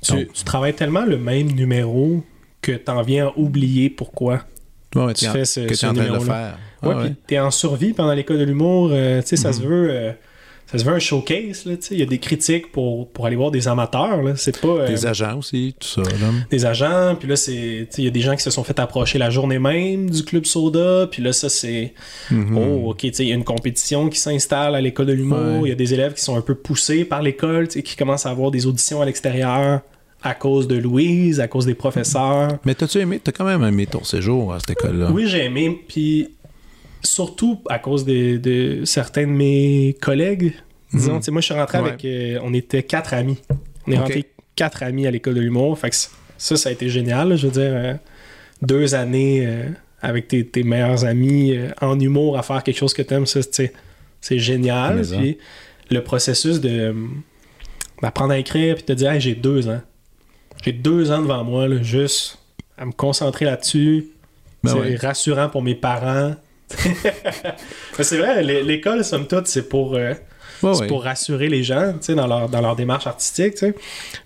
Tu, Donc- tu travailles tellement le même numéro que t'en viens à oublier pourquoi? Ouais, ouais, tu fais ce, que tu es en train de faire. Ouais, Ah, puis t'es en survie pendant l'école de l'humour. euh, tu sais, ça Mhm. se veut. euh, ça se veut un showcase, là, tu sais. Il y a des critiques pour, pour aller voir des amateurs, là. C'est pas. euh, Des agents aussi, tout ça. Là. des agents, puis là, c'est. Il y a des gens qui se sont fait approcher la journée même du Club Soda, puis là, ça, c'est. Mhm. Oh, ok, tu sais, il y a une compétition qui s'installe à l'école de l'humour, il Ouais. y a des élèves qui sont un peu poussés par l'école, tu sais, qui commencent à avoir des auditions à l'extérieur à cause de Louise, à cause des professeurs. Mais t'as-tu aimé, t'as quand même aimé ton séjour à cette école-là? Oui, j'ai aimé, puis surtout à cause de certains de mes collègues. Disons, tu sais, moi, je suis rentré Ouais. avec. euh, on était quatre amis. On est rentré quatre amis à l'école de l'humour. Fait que ça, ça a été génial. là. Je veux dire, euh, deux années euh, avec tes, tes meilleurs amis en humour à faire quelque chose que t'aimes, ça, c'est génial. Puis le processus de d'apprendre à écrire, puis de te dire, Hey, j'ai deux ans. J'ai deux ans devant moi, là, juste à me concentrer là-dessus. Ben c'est ouais. rassurant pour mes parents. Mais c'est vrai, l'é- l'école, somme toute, c'est pour, euh, Ouais, c'est ouais. pour rassurer les gens dans, leur, dans leur démarche artistique.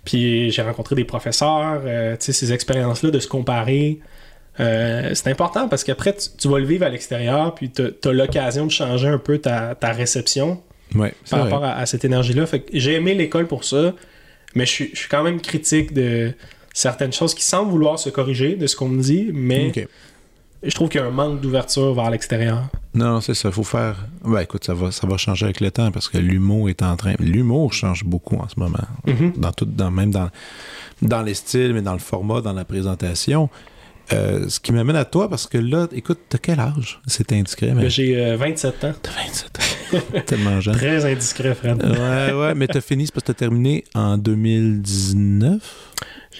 Puis j'ai rencontré des professeurs, euh, ces expériences-là de se comparer. euh, c'est important parce qu'après, tu, tu vas le vivre à l'extérieur, puis tu as l'occasion de changer un peu ta, ta réception Ouais, par vrai. rapport à, à cette énergie-là. J'ai aimé l'école pour ça, mais je suis, je suis quand même critique de certaines choses qui semblent vouloir se corriger de ce qu'on me dit, mais je trouve qu'il y a un manque d'ouverture vers l'extérieur. Non, c'est ça. Il faut faire. Ben, écoute, ça va, ça va changer avec le temps parce que l'humour est en train. L'humour change beaucoup en ce moment. Mhm. Dans tout, dans, même dans, dans les styles, mais dans le format, dans la présentation. Euh, ce qui m'amène à toi parce que là, écoute, t'as quel âge? C'est indiscret, mais. Ben, J'ai euh, 27 ans. T'as 27 ans. Tellement jeune. Très indiscret, Fred. Ouais, ouais, mais t'as fini, c'est parce que t'as terminé en 2019.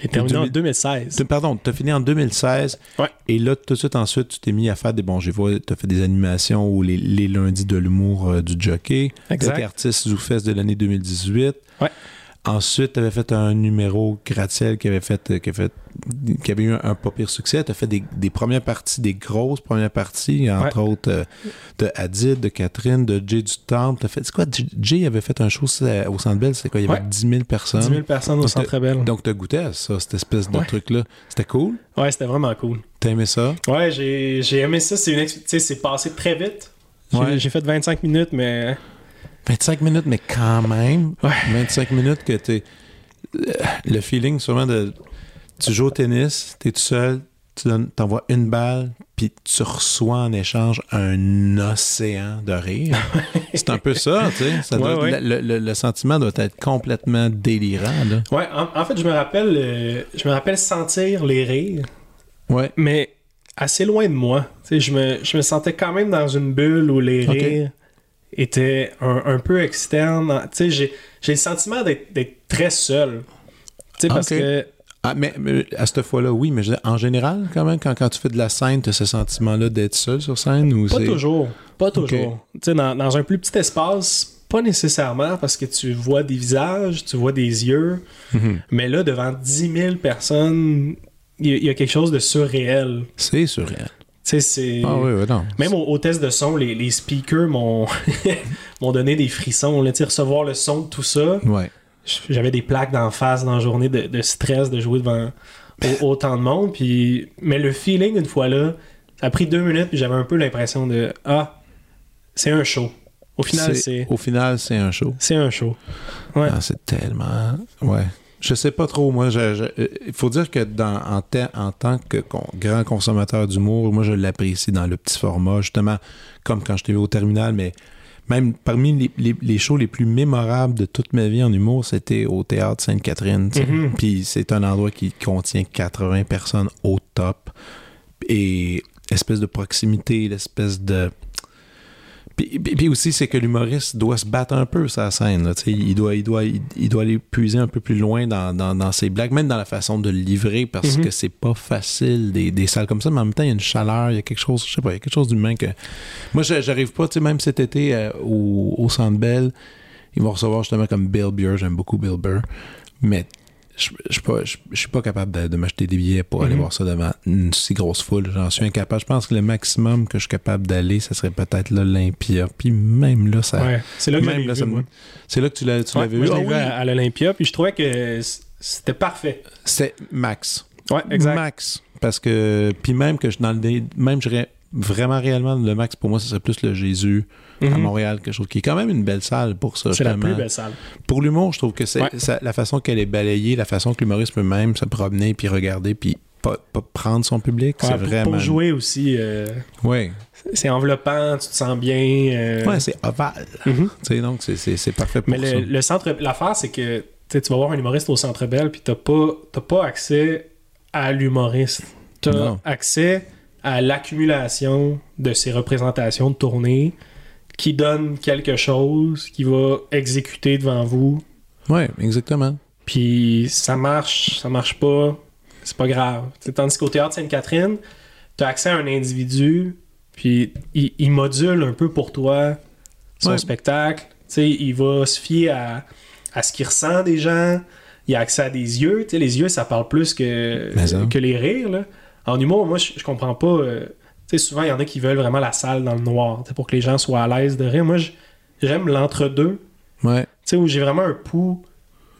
J'ai terminé en 2000. 2016. T'as- Pardon, t'as fini en 2016. Ouais. Et là, tout de suite ensuite, tu t'es mis à faire des bons. J'ai vu, t'as fait des animations ou les, les lundis de l'humour euh, du jockey. Exact. T'étais artiste ZooFest de l'année 2018. Ouais. Ensuite, tu avais fait un numéro gratte-ciel qui avait fait, qui avait, fait, qui avait eu un, un pas pire succès. Tu as fait des, des premières parties, des grosses premières parties, entre autres euh, de Hadid, de Catherine, de Jay du Temple. T'as fait, c'est quoi, Jay- avait fait un show au Centre Bell, c'est quoi, il y avait Ouais. 10 000 personnes. 10 000 personnes au Donc, Centre Bell. Donc, tu as goûté à ça, cette espèce de Ouais. truc-là. C'était cool? Ouais, c'était vraiment cool. T'as aimé ça? Ouais, j'ai j'ai aimé ça. C'est une c'est passé très vite. J'ai fait 25 minutes, mais 25 minutes, mais quand même. Ouais. 25 minutes que t'es. Le feeling, sûrement, de. Tu joues au tennis, t'es tout seul, tu donnes- t'envoies une balle, puis tu reçois en échange un océan de rire. C'est un peu ça, tu sais. Ça Ouais, doit- ouais. Le, le- le sentiment doit être complètement délirant, là. ouais, en, en fait, je me rappelle, euh, je me rappelle sentir les rires, Ouais. mais assez loin de moi. Tu sais, je me, je me sentais quand même dans une bulle où les rires étaient un, un peu externes. Tu sais, j'ai le sentiment d'être très seul. Tu sais, parce Ok. que Ah, mais, mais à cette fois-là, oui, mais je en général, quand même, quand, quand tu fais de la scène, t'as ce sentiment-là d'être seul sur scène ou Pas toujours. Pas toujours. Tu sais, dans, dans un plus petit espace, pas nécessairement parce que tu vois des visages, tu vois des yeux. Mhm. Mais là, devant 10 000 personnes, il y, a- il y a quelque chose de surréel. C'est surréel. C'est. Ah oui, oui, non. Même au, au test de son, les, les speakers m'ont donné des frissons. Là, recevoir le son de tout ça, Ouais. j'avais des plaques d'en face dans la journée de, de stress de jouer devant au- autant de monde. Puis, mais le feeling, une fois là, ça a pris deux minutes, puis j'avais un peu l'impression de Ah, c'est un show. Au final, c'est Au final, c'est un show. c'est un show. Ouais. Ah, c'est tellement. Ouais. Je sais pas trop, moi. je- je- Il faut dire que dans, en, te- en tant que con- grand consommateur d'humour, moi, je l'apprécie dans le petit format, justement, comme quand je t'ai vu au terminal, mais même parmi les, les- les shows les plus mémorables de toute ma vie en humour, c'était au théâtre Sainte-Catherine. Mhm. Puis c'est un endroit qui contient 80 personnes au top. Et espèce de proximité, l'espèce de. Puis, puis- aussi, c'est que l'humoriste doit se battre un peu la scène. là, il, doit, il, doit, il, il doit aller puiser un peu plus loin dans, dans, dans ses blagues, même dans la façon de le livrer, parce Mhm. que c'est pas facile des, des salles comme ça, mais en même temps, il y a une chaleur, il y a quelque chose, je sais pas, il y a quelque chose d'humain que. Moi, j'a- j'arrive pas, tu sais, même cet été euh, au, au Centre Bell, ils vont recevoir justement comme Bill Burr, j'aime beaucoup Bill Burr, mais je je suis pas, je- je suis pas capable de, de m'acheter des billets pour aller Mhm. voir ça devant une si grosse foule. J'en suis incapable. Je pense que le maximum que je suis capable d'aller, ça serait peut-être l'Olympia. Puis même là, ça. Ouais. C'est là là, ça là que tu Ouais, l'avais moi, vu. je vu oui. à, à l'Olympia, puis je trouvais que c'était parfait. C'est max. Ouais, exact. Max. Parce que, puis même que je dans le même je dirais vraiment réellement le max pour moi, ce serait plus le Jésus à Mhm. Montréal, quelque chose qui est quand même une belle salle pour ça. C'est la plus belle salle. Pour l'humour, je trouve que c'est Ouais. ça- la façon qu'elle est balayée, la façon que l'humoriste peut même se promener puis regarder puis pas, pas prendre son public, Ouais, c'est pour, vraiment. pour jouer aussi, euh, Ouais. c'est enveloppant, tu te sens bien. euh, Ouais, c'est ovale. mhm. Tu sais, donc c'est- c'est c'est parfait pour Mais ça. le, le centre, l'affaire, c'est que tu vas voir un humoriste au centre Bell, puis t'as pas, t'as pas accès à l'humoriste. T'as Non. accès à l'accumulation de ces représentations de tournée qui donne quelque chose, qui va exécuter devant vous. Ouais, exactement. Puis ça marche, ça marche pas, c'est pas grave. T'sais, tandis qu'au théâtre Sainte-Catherine, t'as accès à un individu, puis il, il module un peu pour toi son Ouais. spectacle. T'sais, il va se fier à, à ce qu'il ressent des gens. Il a accès à des yeux. T'sais, les yeux, ça parle plus que, que les rires. là. En humour, moi, je, je comprends pas. euh, souvent, il y en a qui veulent vraiment la salle dans le noir pour que les gens soient à l'aise de rire. Moi, j'aime l'entre-deux Ouais. tu sais, où j'ai vraiment un pouls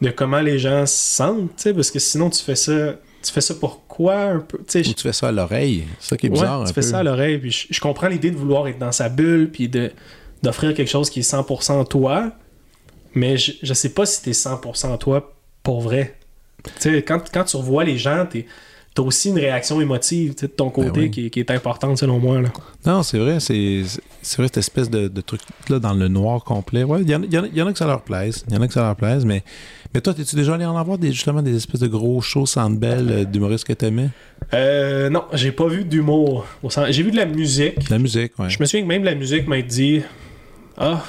de comment les gens se sentent, tu sais, parce que sinon tu fais ça, tu fais ça pour quoi un peu, Ou tu fais ça à l'oreille. C'est ça qui est ouais, bizarre. tu un fais peu. ça à l'oreille, puis je, je comprends l'idée de vouloir être dans sa bulle, puis de d'offrir quelque chose qui est 100% toi, mais je, je sais pas si t'es 100% toi pour vrai. Tu sais, quand, quand tu revois les gens, t'es T'as aussi une réaction émotive de ton côté Ben oui. qui, est- qui est importante selon moi. Là. Non, c'est vrai. C'est vrai, cette espèce de, de truc-là dans le noir complet. Ouais, il y, en a- il y en a- il y en a que ça leur plaise. Il y en a que ça leur plaise, mais, mais toi, es-tu déjà allé en avoir des, justement des espèces de gros shows Sandbell euh, d'humoristes que t'aimais? Euh, non, j'ai pas vu d'humour. J'ai vu de la musique. La musique, ouais. Je me souviens que même la musique m'a dit Ah,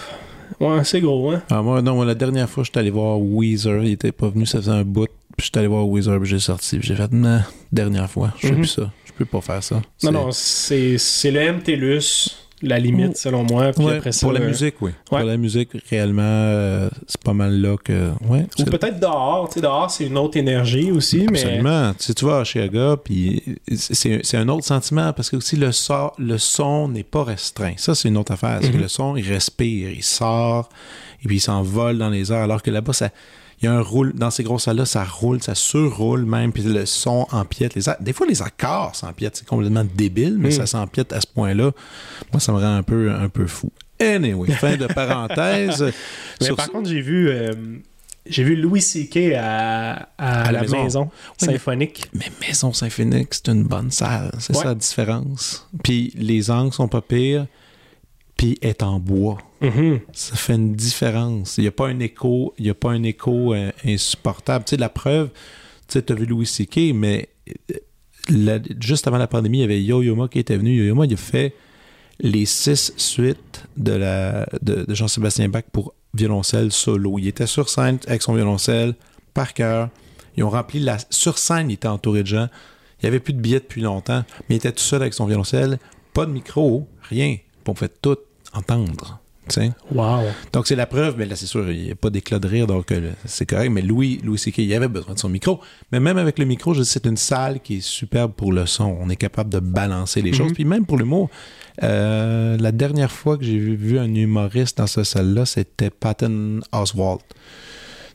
ouais, c'est gros, hein. Ah, moi, non, moi, la dernière fois, j'étais allé voir Weezer. Il était pas venu, ça faisait un bout. Puis j'étais allé voir puis j'ai sorti. Puis j'ai fait, non, dernière fois, je fais Mhm. plus ça. Je peux pas faire ça. Non, non, c'est le MTLUS, la limite, selon moi. Puis Ouais, après ça. pour la euh, musique, oui. ouais. Pour la musique, réellement, euh, c'est pas mal là que. Ouais, Ou peut-être dehors. Tu sais, dehors, c'est une autre énergie aussi, mais. Absolument. Tu sais, tu vas à Chicago, puis c'est c'est un autre sentiment parce que aussi le, sort, le son n'est pas restreint. Ça, c'est une autre affaire. C'est que Mhm. le son, il respire, il sort, et puis il s'envole dans les airs, alors que là-bas, ça. Il y a un roule, dans ces grosses salles-là, ça roule, ça surroule même, puis le son empiète les. Des fois, les accords s'empiètent, c'est complètement débile, mais Mm. ça s'empiète à ce point-là. Moi, ça me rend un peu, un peu fou. Anyway, fin de parenthèse. Mais Sur- par contre, j'ai vu. euh, J'ai vu Louis C.K. à, à, À la maison. maison, Oui, mais- symphonique. Mais Maison Saint-Phénix, c'est une bonne salle. C'est Ouais. ça la différence. Puis les angles sont pas pires, puis est en bois. Mhm. Ça fait une différence. Il n'y a pas un écho, il y a pas un écho euh, insupportable. Tu sais, la preuve, tu sais, as vu Louis C.K., mais euh, la- juste avant la pandémie, il y avait Yo-Yo Ma qui était venu. Yo-Yo Ma, il a fait les six suites de, la, de, de Jean-Sébastien Bach pour violoncelle solo. Il était sur scène avec son violoncelle, par cœur. Ils ont rempli la... Sur scène, il était entouré de gens. Il n'y avait plus de billets depuis longtemps, mais il était tout seul avec son violoncelle. Pas de micro, rien. On fait tout entendre. Wow. Donc, c'est la preuve, mais là, c'est sûr, il n'y a pas d'éclat de rire, donc euh, c'est correct. Mais Louis, Louis C.K., il avait besoin de son micro. Mais même avec le micro, je c'est une salle qui est superbe pour le son. On est capable de balancer les choses. Mhm. Puis même pour l'humour, euh, la dernière fois que j'ai vu, vu un humoriste dans cette salle-là, c'était Patton Oswalt.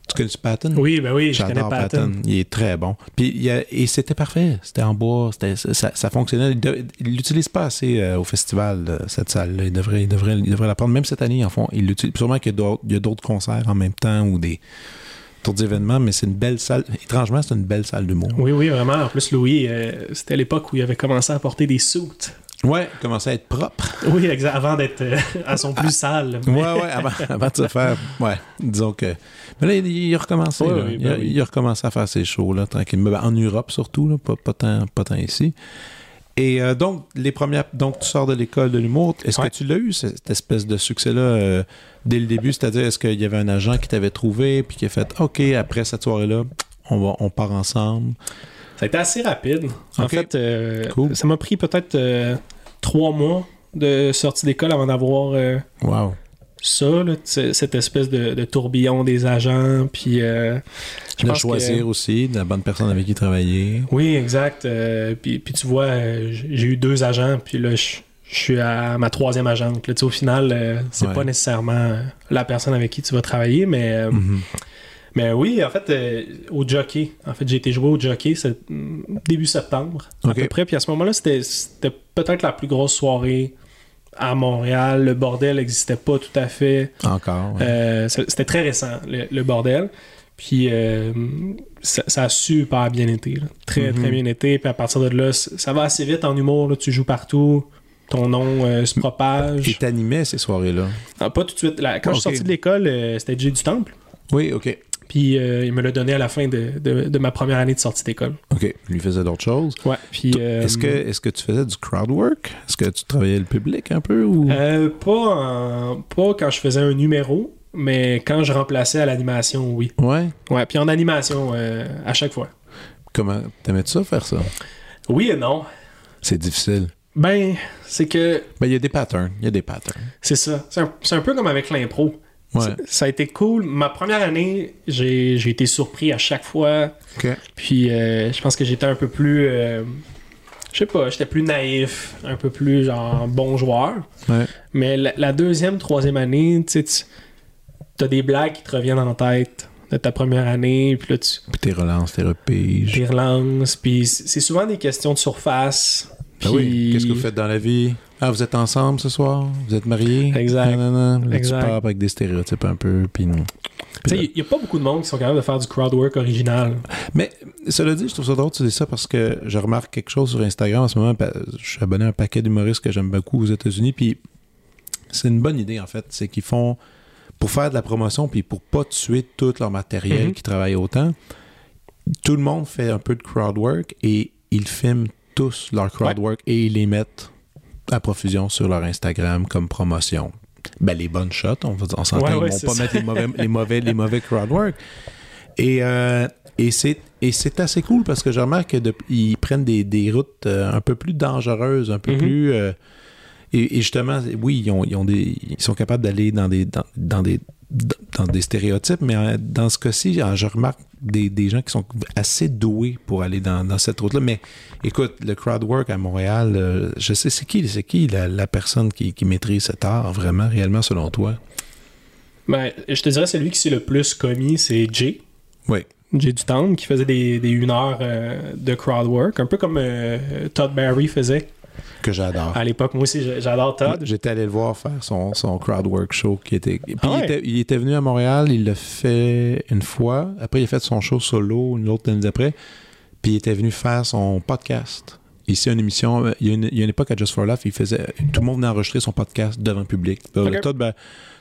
Tu connais Patton? Oui, ben oui, je connais Patton. Patton. Il est très bon. Puis, il a- et c'était parfait. C'était en bois. Ça, ça fonctionnait. Il l'utilise pas assez euh, au festival, euh, cette salle-là. Il devrait, il, devrait, il devrait la prendre. Même cette année, en fond. Il l'utilise. Sûrement qu'il y a d'autres, concerts en même temps ou des d'autres événements, mais c'est une belle salle. Étrangement, c'est une belle salle d'humour. Oui, oui, vraiment. En plus, Louis, euh, c'était l'époque où il avait commencé à porter des suits. Ouais, il commençait à être propre. Oui, exact. Avant d'être euh, à son plus sale. Ouais, ouais, avant, avant de se faire. Ouais, disons que. Mais là, il, il a recommencé. Ouais, là. oui, il, ben a, oui. il a recommencé à faire ses shows, là, tranquillement. En Europe, surtout, là, pas, pas, tant, pas tant ici. Et euh, donc, les premières. Donc, tu sors de l'école de l'humour. Est-ce Ouais. que tu l'as eu, cette espèce de succès-là, euh, dès le début? C'est-à-dire, est-ce qu'il y avait un agent qui t'avait trouvé, puis qui a fait OK, après cette soirée-là, on, va, on part ensemble? Ça a été assez rapide. En fait, euh, Cool. ça m'a pris peut-être euh, trois mois de sortie d'école avant d'avoir euh, Wow. ça, là, cette espèce de, de tourbillon des agents. Puis, euh, De choisir que- aussi de la bonne personne avec qui travailler. Oui, exact. Puis, puis tu vois, j'ai eu deux agents, puis là, je je suis à ma troisième agente. Là, au final, euh, c'est Ouais. pas nécessairement la personne avec qui tu vas travailler, mais, euh, Mhm. Mais oui, en fait, euh, au jockey. En fait, j'ai été joué au jockey mm, début septembre, à peu près. Puis à ce moment-là, c'était, peut-être la plus grosse soirée à Montréal. Le bordel n'existait pas tout à fait. Encore. ouais. Euh, c'était très récent, le, le bordel. Puis euh, ça, ça a super bien été. là. Très, Mhm. très bien été. Puis à partir de là, ça va assez vite en humour. là. Tu joues partout. Ton nom euh, se Et propage. t'animais ces soirées-là? Ah, pas tout de suite. Là, quand je suis sorti de l'école, euh, c'était Jay du Temple. Oui, OK. Puis euh, il me l'a donné à la fin de, de- de ma première année de sortie d'école. OK. Il lui faisait d'autres choses. Ouais. Puis, euh, Est-ce que, est que tu faisais du crowd work? Est-ce que tu travaillais le public un peu? Ou... euh, pas, en- pas quand je faisais un numéro, mais quand je remplaçais à l'animation, oui. Ouais. Ouais. Puis en animation, euh, à chaque fois. Comment t'aimais-tu ça, faire ça? Oui et non. C'est difficile. Ben, c'est que Ben, il y a des patterns. Il y a des patterns. c'est ça. C'est un, c'est un peu comme avec l'impro. Ouais. Ça- a été cool. Ma première année, j'ai été surpris à chaque fois. Puis euh, je pense que j'étais un peu plus. euh, je sais pas, j'étais plus naïf, un peu plus genre bon joueur. Ouais. Mais la, la deuxième, troisième année, tu as des blagues qui te reviennent en tête de ta première année. Puis là, tu Puis tes relances, tes repiges. t'y relances. Puis c'est souvent des questions de surface. Oui. Puis- Qu'est-ce que vous faites dans la vie? Ah, vous êtes ensemble ce soir? Vous êtes mariés? Exact. Non, non, non. Là, Exact. tu pars avec des stéréotypes un peu. Puis non. Tu sais, il n'y a pas beaucoup de monde qui sont capables de faire du crowd work original. Mais cela dit, je trouve ça drôle tu dis ça parce que je remarque quelque chose sur Instagram en ce moment. Je suis abonné à un paquet d'humoristes que j'aime beaucoup aux États-Unis. Puis c'est une bonne idée, en fait. C'est qu'ils font, pour faire de la promotion, puis pour pas tuer tout leur matériel Mhm. qui travaille autant, tout le monde fait un peu de crowd work et ils filment tous leur crowd work et ils les mettent à profusion sur leur Instagram comme promotion. Ben, les bonnes shots, on, va, on s'entend, Ouais, ils ouais, vont c'est pas ça. mettre les mauvais, les mauvais, les mauvais crowd work. Et, euh, et c'est et c'est assez cool parce que je remarque qu'ils prennent des, des routes euh, un peu plus dangereuses, un peu Mhm. plus. euh, et, et justement, oui, ils, ont, ils, ont des, ils sont capables d'aller dans des, dans, dans des, dans des stéréotypes, mais euh, dans ce cas-ci, euh, je remarque des, des gens qui sont assez doués pour aller dans, dans cette route-là. Mais écoute, le crowd work à Montréal, euh, je sais, c'est qui, c'est qui la, la personne qui, qui maîtrise cet art vraiment, réellement, selon toi? Ben, je te dirais, celui qui s'est le plus commis, c'est Jay. Oui. Jay du Temple, qui faisait des, des une heure euh, de crowd work, un peu comme euh, Todd Barry faisait Que j'adore. à l'époque. Moi aussi, j'a- j'adore Todd. J'étais allé le voir faire son, son crowd work show qui était. Puis Ah ouais? il, était, il était venu à Montréal, il l'a fait une fois. Après, il a fait son show solo une autre année après. Puis il était venu faire son podcast. Ici, une émission, euh, il y a une, il y a une époque à Just for Laugh, il faisait, tout le monde venait enregistrer son podcast devant le public. Puis, Ok. Todd, Ba-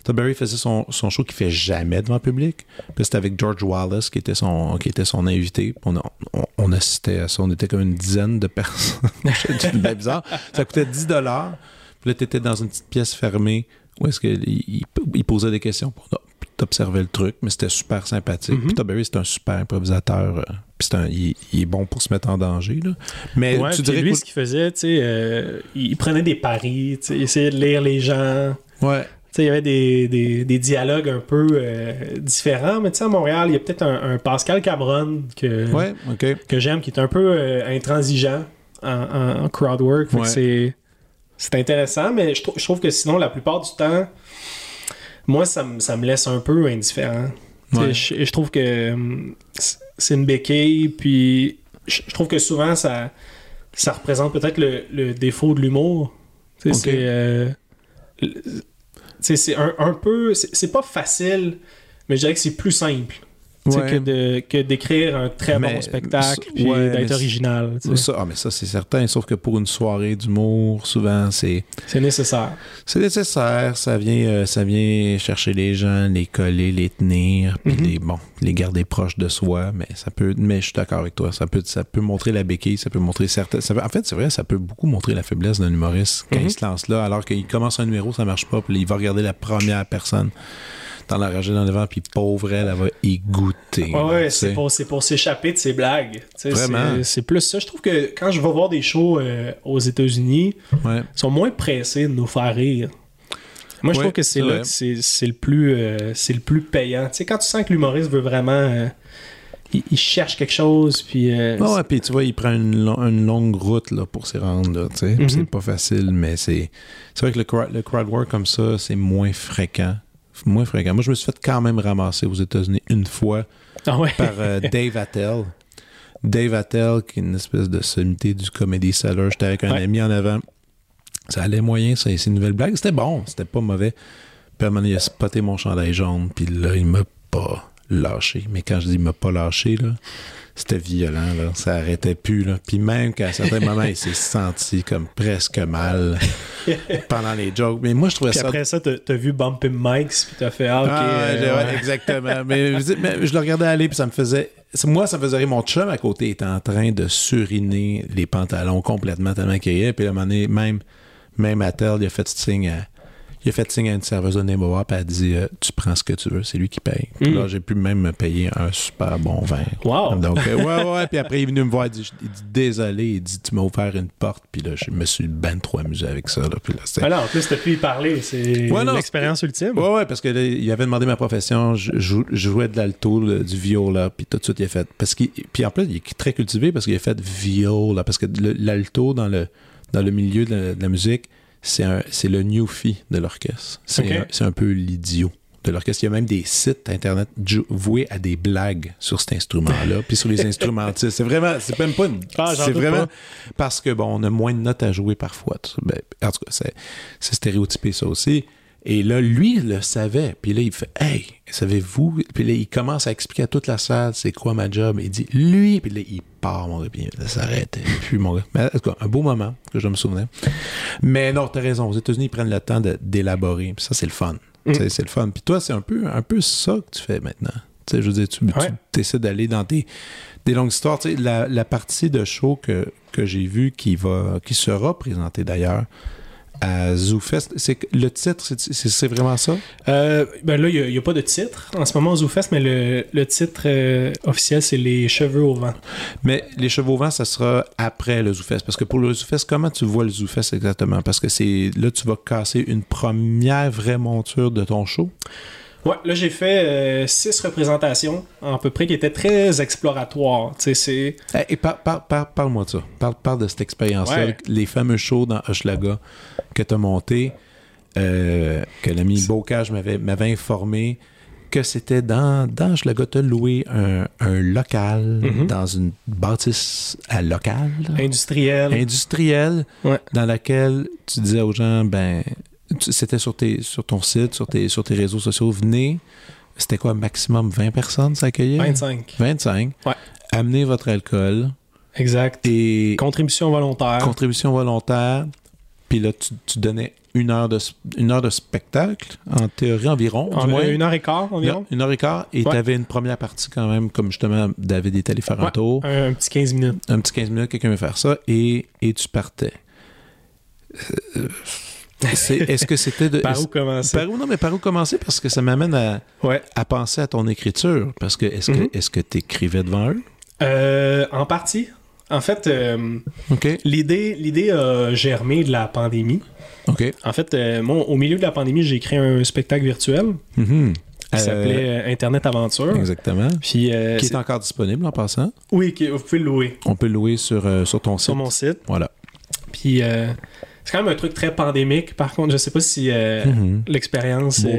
Todd Barry faisait son, son show qu'il fait jamais devant le public. Puis c'était avec George Wallace qui était son, qui était son invité. On, a- on, on assistait à ça. On était comme une dizaine de personnes. C'était bizarre. Ça coûtait 10 dollars. Puis là, tu étais dans une petite pièce fermée où est-ce qu'il il, il posait des questions pour t'observer le truc, mais c'était super sympathique. Mhm. Puis Todd Barry, c'est un super improvisateur. euh, puis un- il, il est bon pour se mettre en danger. Là. Mais Ouais, tu dirais lui, que- ce qu'il faisait, tu sais, euh, il il prenait des paris, tu sais, il essayait de lire les gens. Ouais. Il y avait des, des, des dialogues un peu euh, différents, mais tu sais, à Montréal, il y a peut-être un, un Pascal Cameron que, Ouais, que j'aime, qui est un peu euh, intransigeant en, en, en crowd work. Fait que Ouais. c'est, c'est intéressant, mais je, trou- je trouve que sinon, la plupart du temps, moi, ça, me- ça me laisse un peu indifférent. Ouais. Je, je trouve que hum, c'est une béquille, puis je, je trouve que souvent, ça, ça représente peut-être le, le défaut de l'humour. C'est euh, c'est un, un peu... C'est pas facile, mais je dirais que c'est plus simple. Ouais. que de que d'écrire un très Mais, bon spectacle puis ouais, d'être original tu sais. Ça, ah, mais ça, c'est certain. Sauf que pour une soirée d'humour, souvent, c'est c'est nécessaire c'est nécessaire. Ça vient, euh, ça vient chercher les gens, les coller, les tenir, puis Mhm. les, bon, les garder proches de soi. Mais ça peut, mais je suis d'accord avec toi. Ça peut, ça peut montrer la béquille, ça peut montrer ça peut- en fait, c'est vrai, ça peut beaucoup montrer la faiblesse d'un humoriste quand Mhm. il se lance là, alors qu'il commence un numéro, ça marche pas, puis il va regarder la première personne dans la rangée dans le vent, puis pauvre elle, elle va y goûter. ouais, c'est pour pour s'échapper de ses blagues Vraiment. c'est- plus ça je trouve que quand je vais voir des shows euh, aux États-Unis Ouais. ils sont moins pressés de nous faire rire moi je Ouais, trouve que c'est là que c'est le plus euh, le plus payant tu sais quand tu sens que l'humoriste veut vraiment euh, il, il cherche quelque chose puis euh, ouais, puis tu vois, il prend une, lo- une longue route là, pour s'y rendre. Là, tu sais. Mhm. C'est pas facile, mais c'est c'est vrai que le, crowd- le crowd work comme ça, c'est moins fréquent. Moins fréquent. Moi, je me suis fait quand même ramasser aux États-Unis une fois ah ouais? par euh, Dave Attell. Dave Attell, qui est une espèce de sommité du Comedy Cellar. J'étais avec un Ouais. ami en avant. Ça allait moyen, ça, c'est une nouvelle blague. C'était bon, c'était pas mauvais. Puis à un moment il a spoté mon chandail jaune, puis là, il m'a pas lâché. Mais quand je dis il m'a pas lâché, là, c'était violent, là. Ça arrêtait plus, là. Puis même qu'à certains moments, il s'est senti comme presque mal pendant les jokes. Mais moi, je trouvais puis ça après ça t'as t'as vu Bumpin' Mikes puis t'as fait ah ok ah, euh, ouais, exactement. mais, mais je le regardais aller, puis ça me faisait. Moi, ça me faisait rire. Mon chum à côté était en train de suriner les pantalons complètement tellement qu'il riait. Puis à un moment donné, même, même Attel, il a fait signe à. Il a fait signe à une serveuse de Neboa, puis elle a dit euh, Tu prends ce que tu veux, c'est lui qui paye. Puis Mm. Là, j'ai pu même me payer un super bon vin. Wow. Donc, euh, ouais, ouais. Puis après, il est venu me voir, il dit, il dit Désolé, il dit Tu m'as ouvert une porte, puis là, je me suis ben trop amusé avec ça. Là, puis là, c'était- Ah en plus, t'as pu y parler. C'est Ouais, l'expérience ultime. Ouais, ouais, parce que là, il avait demandé ma profession. Je, je- je jouais de l'alto, du viola, puis tout de suite, il a fait. Parce qu'il, puis en plus, il est très cultivé parce qu'il a fait viola. Parce que l'alto, dans le, dans le milieu de la, de la musique, c'est, le newfie de l'orchestre. C'est, un, c'est un peu l'idiot de l'orchestre. Il y a même des sites internet voués à des blagues sur cet instrument-là, puis sur les instrumentistes. C'est vraiment, c'est même pas une. Ah, c'est vraiment pas. parce que bon, on a moins de notes à jouer parfois. Ben, en tout cas, c'est, c'est stéréotypé ça aussi. Et là, lui, il le savait. Puis là, il fait Hey, savez-vous? Puis là, il commence à expliquer à toute la salle c'est quoi ma job. Il dit Lui, puis là, il part, mon gars. Puis ça s'arrête. Puis, mon gars. Mais en tout cas, un beau moment que je me souvenais. Mais non, t'as raison. Aux États-Unis, ils prennent le temps d'élaborer. Puis ça, c'est le fun. Mm. C'est le fun. Puis toi, c'est un peu, un peu ça que tu fais maintenant. Tu sais, je veux dire, tu, Ouais. tu essaies d'aller dans tes, des longues histoires. La partie de show que, que j'ai vue qui, va, qui sera présentée d'ailleurs à ZooFest, c'est le titre, c'est- vraiment ça? Euh, ben là, il n'y a, pas de titre en ce moment au ZooFest, mais le, le titre euh, officiel, c'est Les cheveux au vent. Mais les chevaux au vent, ça sera après le ZooFest. Parce que pour le ZooFest, comment tu vois le ZooFest exactement? Parce que c'est là, tu vas casser une première vraie monture de ton show. Ouais, là, j'ai fait euh, six représentations, à peu près, qui étaient très exploratoires. C'est... Eh, Et par- par- par- parle-moi de ça. Parle, parle de cette expérience-là. Ouais. Les fameux shows dans Hochelaga que tu as monté, euh, que l'ami Bocage m'avait, m'avait informé que c'était dans, dans Hochelaga, tu as loué un, un local Mhm. dans une bâtisse à local, industriel. industrielle, Ouais. dans laquelle tu disais aux gens, ben, c'était sur, tes, sur ton site, sur tes, sur tes réseaux sociaux, venez. C'était quoi, maximum 20 personnes s'accueillir? 25. 25. Ouais. Amenez votre alcool Exact. et Contribution volontaire. contribution volontaire. Puis là, tu, tu donnais une heure, de, une heure de spectacle, en théorie environ. En du moins. une heure et quart environ. Une heure et quart. Et Ouais. tu avais une première partie quand même, comme justement David est allé faire un tour. Un, un petit 15 minutes. Un petit 15 minutes, quelqu'un veut faire ça. Et, et tu partais. Euh, Est-ce que c'était de. Par où commencer? par où, non, mais par où commencer? Parce que ça m'amène à, Ouais. à penser à ton écriture. Parce que est-ce Mhm. que est-ce que tu écrivais devant eux? Euh, en partie. En fait, euh, l'idée, l'idée a germé de la pandémie. En fait, euh, moi, au milieu de la pandémie, j'ai créé un spectacle virtuel Mhm. qui s'appelait euh, Internet Aventure. Exactement. Puis, Qui est encore disponible en passant. oui, vous pouvez le louer On peut le louer sur, sur ton site. sur mon site. Voilà. Puis, euh, c'est quand même un truc très pandémique. Par contre, je sais pas si euh, Mhm. l'expérience est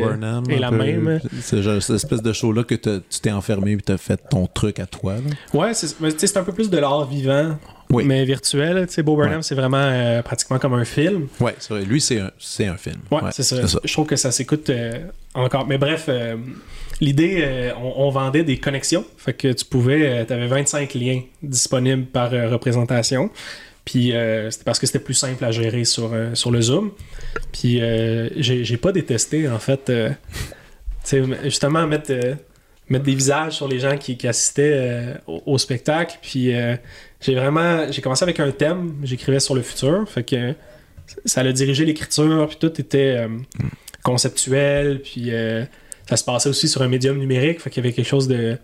la peu. même. C'est genre cette espèce de show-là que t'as- tu t'es enfermé et tu as fait ton truc à toi. là. Ouais, c'est un peu plus de l'art vivant, Oui. mais virtuel. Tu sais, Bo Burnham, Ouais. c'est vraiment euh, pratiquement comme un film. Ouais, c'est vrai. Lui, c'est un, film. Ouais, c'est ça. Je trouve que ça s'écoute euh, encore. Mais bref, euh, l'idée, on, on vendait des connexions. Fait que tu pouvais, tu avais 25 liens disponibles par représentation. Puis euh, c'était parce que c'était plus simple à gérer sur, euh, sur le Zoom. Puis euh, j'ai pas détesté, en fait, euh, justement, mettre, mettre des visages sur les gens qui, qui assistaient au, spectacle. Puis j'ai vraiment, j'ai commencé avec un thème, j'écrivais sur le futur. Fait que ça a dirigé l'écriture, puis tout était conceptuel, puis ça se passait aussi sur un médium numérique, fait qu'il y avait quelque chose de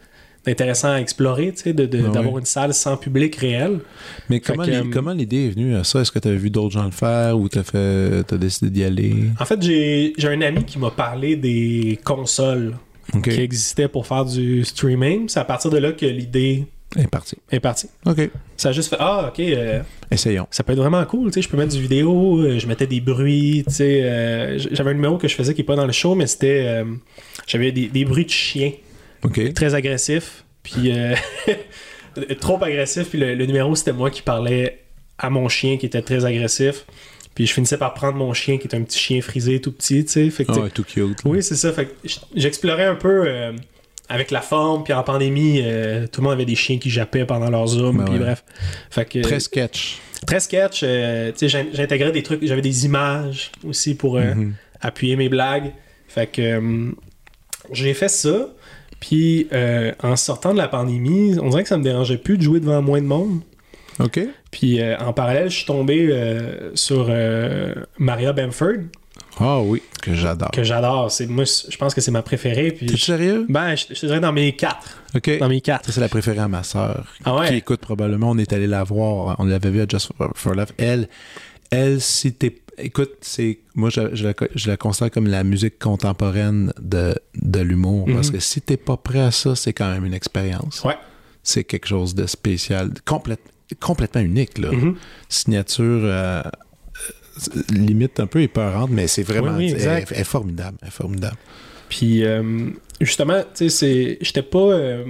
d'intéressant à explorer, tu sais, de- de- Ah d'avoir une salle sans public réel. Mais Fait comment, euh, l'idée est venue à ça? Est-ce que tu as vu d'autres gens le faire ou tu as, décidé d'y aller? En fait, j'ai un ami qui m'a parlé des consoles qui existaient pour faire du streaming. C'est à partir de là que l'idée est parti. est partie. OK. Ça a juste fait Ah, ok, euh, Essayons. ça peut être vraiment cool, tu sais, je peux mettre du vidéo, euh, je mettais des bruits, tu sais, euh, j'avais un numéro que je faisais qui est pas dans le show, mais c'était, euh, j'avais des, des bruits de chiens Très agressifs, puis euh, trop agressifs, puis le, le numéro c'était moi qui parlais à mon chien qui était très agressif, puis je finissais par prendre mon chien qui est un petit chien frisé tout petit, tu sais, fait que Ah tout cute. là. oui, c'est ça. Fait que j- j'explorais un peu euh, avec la forme, puis en pandémie, euh, tout le monde avait des chiens qui jappaient pendant leur zoom, Ben puis ouais. bref. Fait que, Très sketch. très sketch. euh, tu sais, j'in- j'intégrais des trucs, j'avais des images aussi pour Mhm. appuyer mes blagues. Fait que j'ai fait ça. Puis euh, en sortant de la pandémie, on dirait que ça me dérangeait plus de jouer devant moins de monde. OK. Puis euh, en parallèle, je suis tombé euh, sur Maria Bamford, Ah oui, que j'adore. que j'adore. C'est moi, je pense que c'est ma préférée. Puis T'es je- sérieux? ben, je, je dirais dans mes quatre. OK. Dans mes quatre. C'est la préférée à ma sœur. Ah ouais? Qui écoute probablement. On est allé la voir. On l'avait vue à Just for, for Love. Elle, elle, si t'es. Écoute, c'est. Moi, je, je la, je la considère comme la musique contemporaine de, de l'humour. Parce Mhm. que si t'es pas prêt à ça, c'est quand même une expérience. Ouais. C'est quelque chose de spécial. complète- complètement unique, là. Mhm. Signature. euh, euh, limite un peu épeurante, mais c'est vraiment. Oui, oui, elle- est formidable. Elle est formidable. Puis euh, justement, tu sais, c'est, j'étais pas, euh,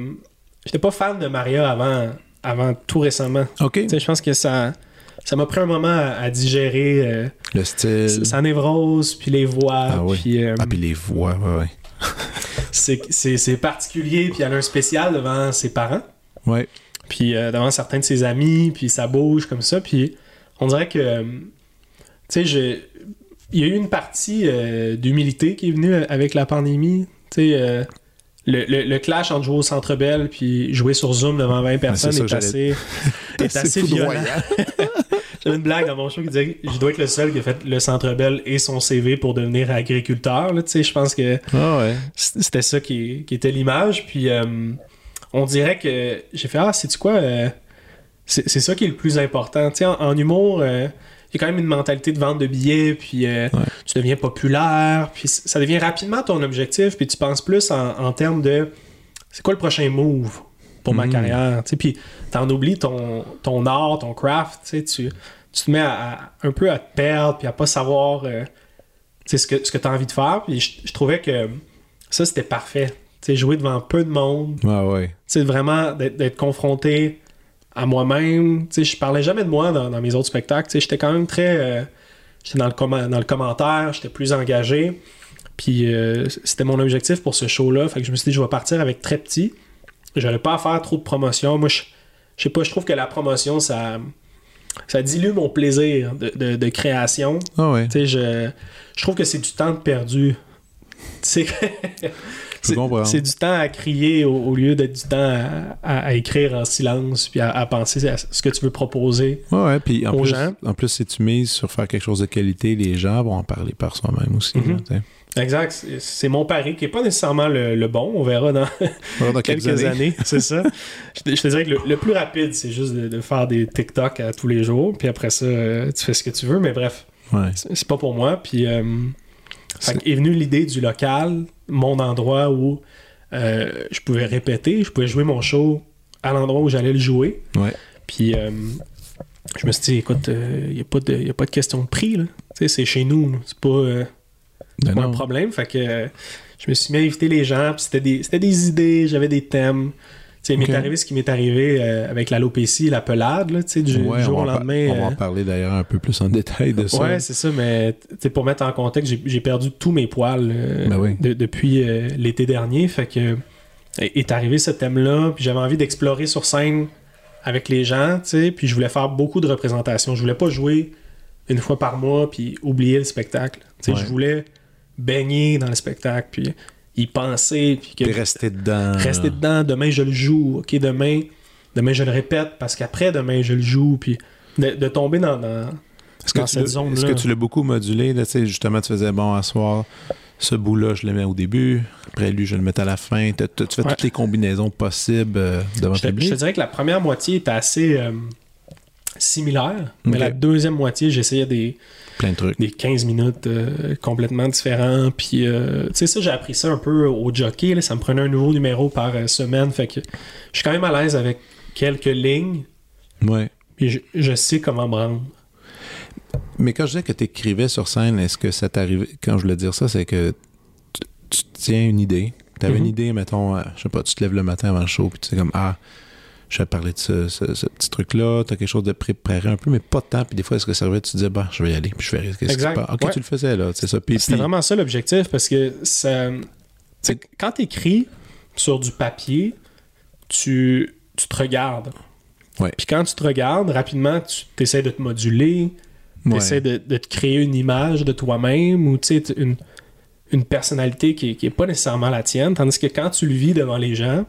j'étais pas fan de Maria avant, avant tout récemment. OK. Je pense que ça, ça m'a pris un moment à, à digérer euh, Le style. sa névrose, puis les voix, Ah oui. puis euh, Ah, puis les voix, ouais, ouais. c'est- particulier, puis elle a un spécial devant ses parents, Ouais. puis euh, devant certains de ses amis, puis ça bouge comme ça, puis on dirait que, euh, tu sais, je- il y a eu une partie d'humilité qui est venue avec la pandémie, tu sais, le, le- le clash entre jouer au Centre Bell puis jouer sur Zoom devant 20 personnes ça est, assez, est assez violent. J'avais une blague dans mon show qui disait que je dois être le seul qui a fait le Centre Bell et son CV pour devenir agriculteur. je pense que Ah ouais. c'était ça qui, qui était l'image. Puis euh, on dirait que j'ai fait Ah, c'est-tu quoi euh, C'est ça qui est le plus important. En, en humour, euh, il y a quand même une mentalité de vente de billets, puis Ouais. tu deviens populaire, puis ça devient rapidement ton objectif, puis tu penses plus en, en termes de c'est quoi le prochain move? Pour ma Mhm. carrière. Tu sais, puis t'en oublies ton, ton art, ton craft, tu sais, tu, tu te mets à, à- un peu à te perdre, puis à pas savoir euh, ce que, ce que tu as envie de faire. Puis je, je trouvais que ça, c'était parfait. Tu sais, jouer devant peu de monde, Ah ouais. tu sais, vraiment d'être confronté à moi-même. Tu sais, je parlais jamais de moi dans, dans mes autres spectacles. Tu sais, j'étais quand même très... euh, j'étais dans le, dans le commentaire, j'étais plus engagé. Puis euh, c'était mon objectif pour ce show-là. Fait que je me suis dit, je vais partir avec très petit. J'aurais pas à faire trop de promotion. Moi, je, je sais pas, je trouve que la promotion, ça, ça dilue mon plaisir de, de- de création. Ah ouais. Tu sais, je, je trouve que c'est du temps perdu. C'est, c'est du temps à crier au, au lieu d'être du temps à, à- à écrire en silence puis à, à penser à ce que tu veux proposer. Ouais, ouais. Puis en Aux plus, gens. en plus, si tu mises sur faire quelque chose de qualité, les gens vont en parler par soi-même aussi. Mhm. là. Exact. C'est, mon pari qui est pas nécessairement le, le bon. On verra dans quelques, années. c'est ça. Je te, je te dirais que le, le plus rapide, c'est juste de, de faire des TikTok à tous les jours. Puis après ça, euh, tu fais ce que tu veux. Mais bref, Ouais. c'est pas pour moi. Puis euh, fait est venue l'idée du local, mon endroit où euh, je pouvais répéter, je pouvais jouer mon show à l'endroit où j'allais le jouer. Ouais. Puis euh, je me suis dit, écoute, il n'y a, pas de- y a pas de question de prix. là. Tu sais, c'est chez nous. C'est pas, euh, Ben pas non. un problème. Fait que euh, je me suis mis à inviter les gens. Puis c'était des, c'était des idées, j'avais des thèmes. Tu sais, il m'est arrivé ce qui m'est arrivé euh, avec l'alopécie, la pelade, là, tu sais, du Ouais, jour au lendemain. On va en euh, parler d'ailleurs un peu plus en détail de ça. Ouais, c'est ça, mais tu sais, pour mettre en contexte, j'ai- j'ai perdu tous mes poils euh, Ben oui. de- depuis euh, l'été dernier. Fait que est est arrivé ce thème-là, puis j'avais envie d'explorer sur scène avec les gens, tu sais, puis je voulais faire beaucoup de représentations. Je voulais pas jouer une fois par mois puis oublier le spectacle. Tu sais, Ouais. je voulais baigner dans le spectacle, puis y penser, puis que Puis rester dedans. rester dedans, demain je le joue, ok, demain, demain je le répète, parce qu'après demain je le joue, puis de, de tomber dans, dans, Est-ce que, dans cette zone-là. est-ce que tu l'as beaucoup modulé? Là, tu sais, justement, tu faisais bon à soir. Ce bout-là, je le mets au début. Après, lui, je le mets à la fin. T'as- t'as- tu fais Ouais. toutes les combinaisons possibles euh, devant Je je te dirais que la première moitié était assez euh, similaire, mais la deuxième moitié, j'essayais des, Plein de trucs. des 15 minutes euh, complètement différents. Puis, euh, tu sais, ça, j'ai appris ça un peu au jockey. là. ça me prenait un nouveau numéro par euh, semaine. Fait que je suis quand même à l'aise avec quelques lignes. Ouais. Puis je, je sais comment me rendre. Mais quand je disais que tu écrivais sur scène, est-ce que ça t'arrivait. Quand je voulais dire ça, c'est que tu, tu tiens une idée. Tu avais Mhm. une idée, mettons, euh, je sais pas, tu te lèves le matin avant le show, puis tu sais, comme, ah, je vais parler de ce, ce- ce petit truc-là, tu as quelque chose de préparé un peu, mais pas de temps. Puis des fois, est-ce que ça arrivait, tu te disais, bah, je vais y aller, puis je vais passe. Ok, Ouais. tu le faisais, là, c'est ça. C'était vraiment ça l'objectif parce que ça. quand tu écris sur du papier, tu, tu te regardes. Ouais. Puis quand tu te regardes, rapidement, tu essaies de te moduler, tu Ouais. essaies de, de te créer une image de toi-même ou tu sais, t- une, une personnalité qui n'est pas nécessairement la tienne. Tandis que quand tu le vis devant les gens,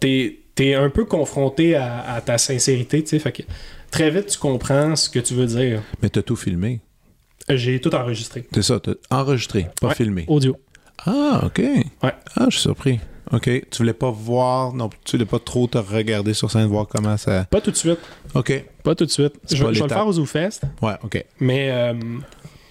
tu es, un peu confronté à, à ta sincérité. tu sais. Fait que très vite, tu comprends ce que tu veux dire. Mais tu as tout filmé. J'ai tout enregistré. C'est ça, t'as enregistré, pas Ouais. filmé. Audio. Ah, OK. Ouais. Ah, je suis surpris. OK. Tu voulais pas voir, non, tu voulais pas trop te regarder sur scène, voir comment ça. Pas tout de suite. OK. Pas tout de suite. Je, vais le faire aux ZooFest, Ouais, OK. mais euh,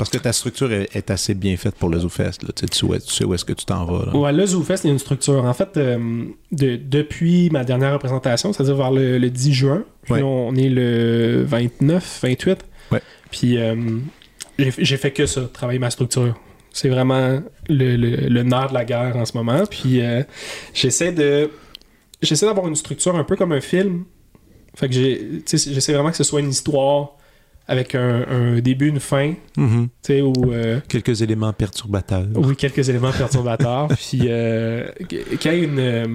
Parce que ta structure est, est assez bien faite pour le ZooFest. Là. Tu, sais, tu, sais, tu sais où est-ce que tu t'en vas. Là. ouais, le ZooFest, il y a une structure. En fait, euh, de- depuis ma dernière représentation, c'est-à-dire vers le, le 10 juin, puis Ouais. on est le 29, 28. Ouais. Puis euh, j'ai fait que ça, travailler ma structure. C'est vraiment le, le- le nerf de la guerre en ce moment. Puis euh, j'essaie de. J'essaie d'avoir une structure un peu comme un film. Fait que j'essaie vraiment que ce soit une histoire avec un, un début, une fin, Mhm. où... euh, Quelques éléments perturbateurs. Oui, quelques éléments perturbateurs. puis euh, qu'il y ait une, euh,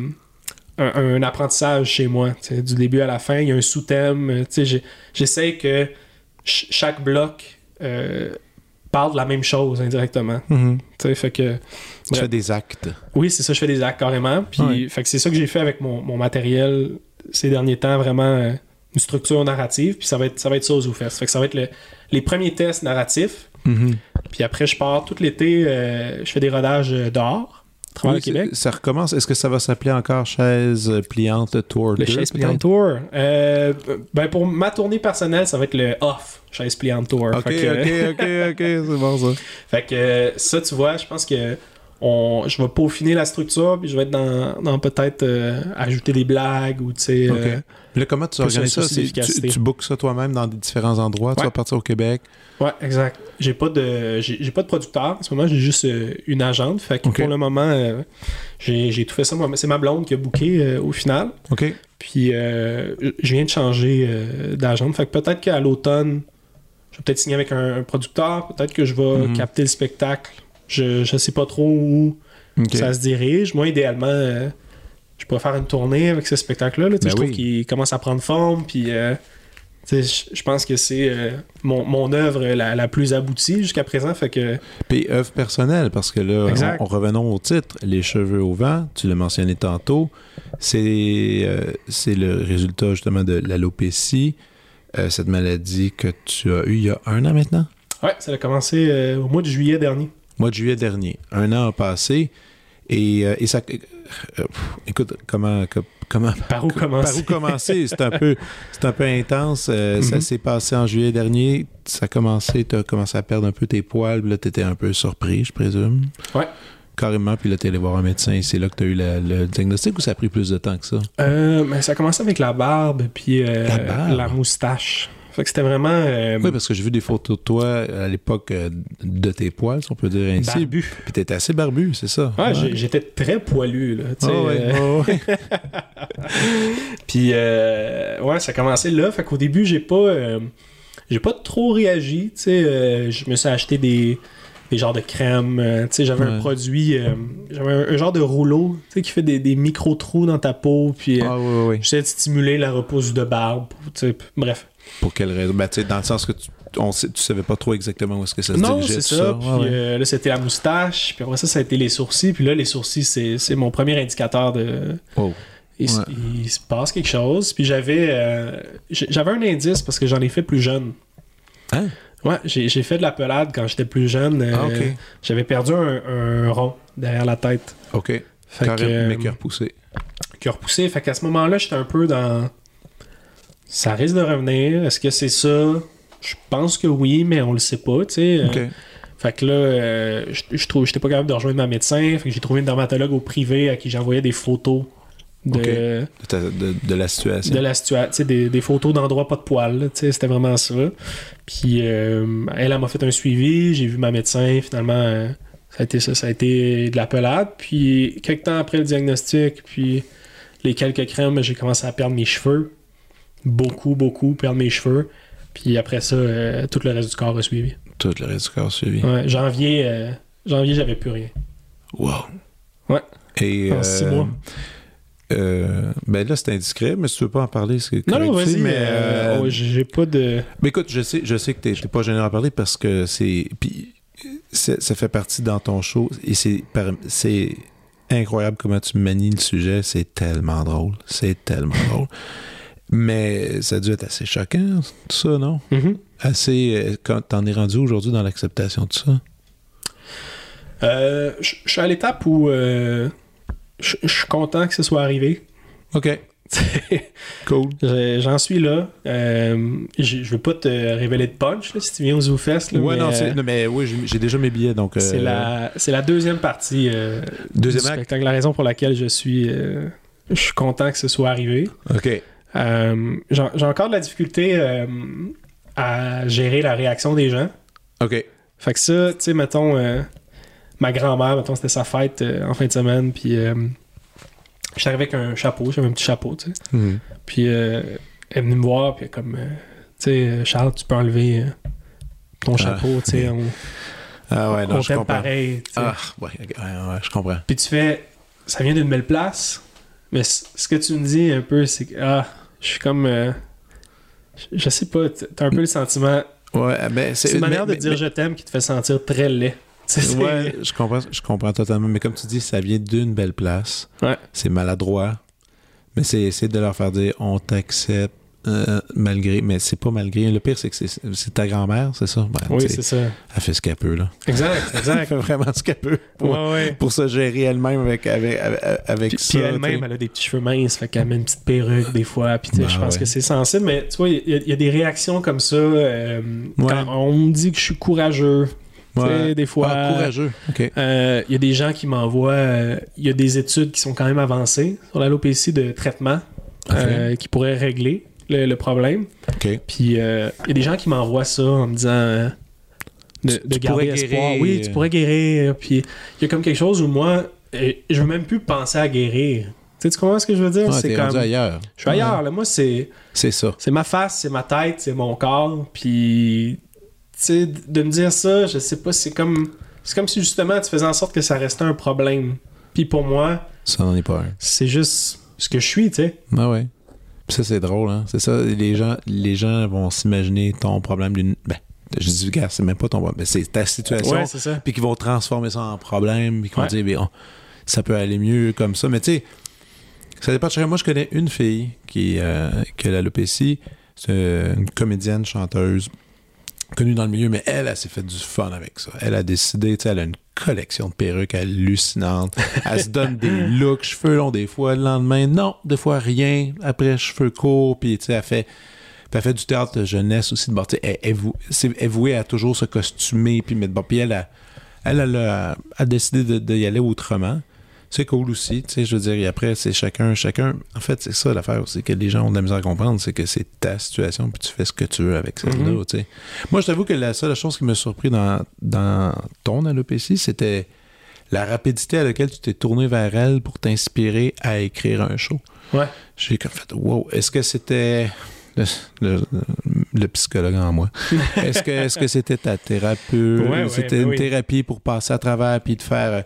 un, un apprentissage chez moi, du début à la fin, il y a un sous-thème. euh, J'essaie que ch- chaque bloc euh, parle de la même chose indirectement. Mhm. Fait que, Tu fais des actes. oui, c'est ça, je fais des actes carrément. Puis Ouais. fait que c'est ça que j'ai fait avec mon, mon matériel ces derniers temps, vraiment une structure narrative. Puis ça va être ça, va être ça aux ZooFest. Fait que ça va être le- les premiers tests narratifs. Mhm. Puis après, je pars tout l'été, euh, je fais des rodages euh, dehors, Oui, Québec. Ça recommence. Est-ce que ça va s'appeler encore Chaise pliante Tour Le 2, Chaise? Pliante Tour. Euh, ben pour ma tournée personnelle, ça va être le off Chaise Pliante Tour. Ok, que, ok, ok, ok, c'est bon ça. fait que ça, tu vois, je pense que on, je vais peaufiner la structure, puis je vais être dans, dans peut-être euh, ajouter des blagues ou tu sais. Euh, Là, comment tu organises ça? Tu, tu bookes ça toi-même dans des différents endroits? Tu Ouais. vas partir au Québec? ouais, exact. J'ai pas de j'ai pas de producteur. En ce moment, j'ai juste euh, une agente. Fait que pour le moment, euh, j'ai tout fait ça. moi. C'est ma blonde qui a booké euh, au final. OK. Puis euh, je viens de changer euh, d'agent. Fait que peut-être qu'à l'automne, je vais peut-être signer avec un, un producteur. Peut-être que je vais Mhm. capter le spectacle. Je, je sais pas trop où ça se dirige. Moi, idéalement, je pourrais faire une tournée avec ce spectacle-là. là. Ben je trouve oui. qu'il commence à prendre forme. Puis euh, je pense que c'est euh, mon, mon œuvre la, la plus aboutie jusqu'à présent. Fait que Puis œuvre personnelle, parce que là, on, on- revenons au titre, Les cheveux au vent, tu l'as mentionné tantôt, c'est euh, c'est le résultat justement de l'alopécie, cette maladie que tu as eue il y a un an maintenant? ouais, ça a commencé au mois de juillet dernier. Mois de juillet dernier. Un an a passé. Et, et ça. Euh, écoute, comment. co- comment Par où commencer? Par où commencer? C'est un peu, c'est un peu intense. Euh, Ça Mhm. s'est passé en juillet dernier. Ça a commencé, tu as commencé à perdre un peu tes poils. Là, tu étais un peu surpris, je présume. Ouais. Carrément. Puis là, tu allé voir un médecin. Et c'est là que tu as eu la- le diagnostic ou ça a pris plus de temps que ça? Euh, mais ça a commencé avec la barbe puis La barbe? la moustache. Fait que c'était vraiment euh, Oui, parce que j'ai vu des photos de toi à l'époque euh, de tes poils, si on peut dire ainsi. barbu. Puis t'étais assez barbu, c'est ça? Ouais, j'ai- j'étais très poilu là. Ah ouais, euh, ouais, ouais. Puis euh, ouais, ça a commencé là. Fait qu'au début, j'ai pas euh, j'ai pas trop réagi. Tu sais, je me suis acheté des des genres de crème. euh, tu sais, j'avais un Ouais. produit, euh, j'avais un, un genre de rouleau, tu sais, qui fait des, des micro trous dans ta peau. Puis euh, Ah, oui, oui, oui. j'essaie de stimuler la repousse de barbe. bref. Pour quelle raison? Ben, tu sais, dans le sens que tu, on tu savais pas trop exactement où est-ce que ça se Non, dirigeait. c'est tout ça. Puis ouais. euh, là, c'était la moustache. Puis après ça, ça a été les sourcils. Puis là, les sourcils, c'est c'est mon premier indicateur de. Oh. Il, s- Ouais. il se passe quelque chose. Puis j'avais euh, j'avais un indice parce que j'en ai fait plus jeune. Hein? Ouais, j'ai j'ai fait de la pelade quand j'étais plus jeune. euh, Ah. J'avais perdu un, un rond derrière la tête. OK. Fait Carrément, que, mais cœur poussé. qui a repoussé. Fait qu'à ce moment-là, j'étais un peu dans. Ça risque de revenir? Est-ce que c'est ça? Je pense que oui, mais on le sait pas, tu sais. Euh. Fait que là, euh, je, je trouve, j'étais pas capable de rejoindre ma médecin. Fait que j'ai trouvé une dermatologue au privé à qui j'envoyais des photos de. De, ta- de- de la situation. de la situation, des, des photos d'endroits pas de poils. C'était vraiment ça. Puis euh, elle, elle m'a fait un suivi. J'ai vu ma médecin. Finalement, euh, ça a été ça. Ça a été de la pelade. Puis quelques temps après le diagnostic, puis les quelques crèmes, j'ai commencé à perdre mes cheveux. Beaucoup, beaucoup, perdre mes cheveux. Puis après ça, euh, tout le reste du corps a suivi. Tout le reste du corps suivi. Ouais, janvier, euh, janvier, j'avais plus rien. Wow. Ouais. Et, En six mois. euh, ben là, c'est indiscret, mais si tu veux pas en parler, c'est Non, non, correct aussi, vas-y. Mais, euh, euh, j'ai pas de. mais écoute, je sais, je sais que t'es pas gêné d'en parler parce que c'est... Puis ça fait partie dans ton show et c'est incroyable comment tu manies le sujet. C'est tellement drôle. C'est tellement drôle. Mais ça a dû être assez choquant, tout ça, non? Mhm. Assez... euh, Quand t'en es rendu aujourd'hui dans l'acceptation de ça? Euh, Je suis à l'étape où euh, je suis content que ce soit arrivé. OK. Cool. Je- J'en suis là. Euh, je veux pas te révéler de punch là, si tu viens aux ZooFest. là, ouais, mais, non, euh, non, mais oui, j'ai- déjà mes billets, donc... c'est la, la deuxième partie Deuxième du spectacle. La raison pour laquelle je suis, je suis content que ce soit arrivé. OK. Euh, J'ai encore de la difficulté euh, à gérer la réaction des gens. OK. Fait que ça, tu sais, mettons, euh, ma grand-mère, mettons, c'était sa fête en fin de semaine, puis euh, j'étais arrivé avec un chapeau, j'avais un petit chapeau, tu sais. Mhm. Puis elle est venue me voir, puis comme, tu sais, Charles, tu peux enlever ton chapeau, tu sais, on, Ah ouais, non, on je comprends. pareil. Ah, ouais, ouais, ouais, je comprends. Puis tu fais, ça vient d'une belle place, mais ce que tu me dis un peu, c'est que, ah, je suis comme, euh, je- sais pas, t'as un peu le sentiment, Ouais, mais c'est une manière mais- de dire mais- je t'aime qui te fait sentir très laid. Ouais, je comprends, je comprends totalement. Mais comme tu dis, ça vient d'une belle place. Ouais. C'est maladroit. Mais c'est essayer de leur faire dire on t'accepte euh, malgré. Mais c'est pas malgré. Le pire, c'est que c'est ta grand-mère, c'est ça? Ben, Oui, c'est ça. elle fait ce qu'elle peut, là. Exact, Elle exact. fait vraiment ce qu'elle peut pour, ouais, ouais. pour se gérer elle-même avec, avec, avec, Puis, ça. puis elle-même, elle a des petits cheveux minces, fait qu'elle met une petite perruque des fois. Puis tu sais, Ben je pense ouais. que c'est sensible, mais tu vois, il y, a- il y a des réactions comme ça. euh. Quand on me dit que je suis courageux, Ouais. des fois. Ah, courageux. Euh, Il y a des gens qui m'envoient. euh, Il y a des études qui sont quand même avancées sur l'alopécie de traitement euh, qui pourraient régler le, le problème. OK. Puis euh, il y a des gens qui m'envoient ça en me disant euh, de, Tu- de tu garder pourrais espoir. guérir. Oui, tu pourrais guérir. Puis il y a comme quelque chose où moi, euh, je veux même plus penser à guérir. Tu sais, tu comprends ce que je veux dire? Ah, c'est comme. ailleurs. Je suis ailleurs. Là. Moi, c'est, C'est ça. c'est ma face, c'est ma tête, c'est mon corps. Puis, tu sais, de me dire ça, je sais pas, c'est comme. C'est comme si justement tu faisais en sorte que ça restait un problème. Puis pour moi, Ça n'en est pas un. c'est juste ce que je suis, tu sais. Ah ouais. Ça, c'est drôle, hein. C'est ça, les gens, les gens vont s'imaginer ton problème d'une. Ben, je dis, gars, c'est même pas ton problème. C'est ta situation. Ouais, c'est ça. puis qu'ils vont transformer ça en problème. Puis qu'ils vont dire, ben, on- ça peut aller mieux comme ça. Mais tu sais, ça dépend de chacun. Moi, je connais une fille qui, euh, qui a l'alopécie. C'est une comédienne, chanteuse, connue dans le milieu, mais elle, elle s'est fait du fun avec ça. Elle a décidé, tu sais, elle a une collection de perruques hallucinante. Elle se donne des looks, cheveux longs des fois, le lendemain, non, des fois rien. Après, cheveux courts, puis tu sais, elle fait... puis elle fait du théâtre de jeunesse aussi. de bord. Elle, elle, elle est vouée à toujours se costumer, puis mettre bon. Puis elle a, elle, elle a, a décidé de, de y aller autrement. C'est cool aussi, tu sais, je veux dire, et après, c'est chacun, chacun, en fait, c'est ça l'affaire, c'est que les gens ont de la misère à comprendre, c'est que c'est ta situation, puis tu fais ce que tu veux avec celle-là, Mhm. tu sais. Moi, je t'avoue que la seule chose qui m'a surpris dans, dans ton alopécie, c'était la rapidité à laquelle tu t'es tourné vers elle pour t'inspirer à écrire un show. Ouais. J'ai comme fait, wow, est-ce que c'était le, le- le psychologue en moi? Est-ce que est-ce que c'était ta thérapie? Ouais, ouais, c'était ben une oui. thérapie pour passer à travers puis de faire.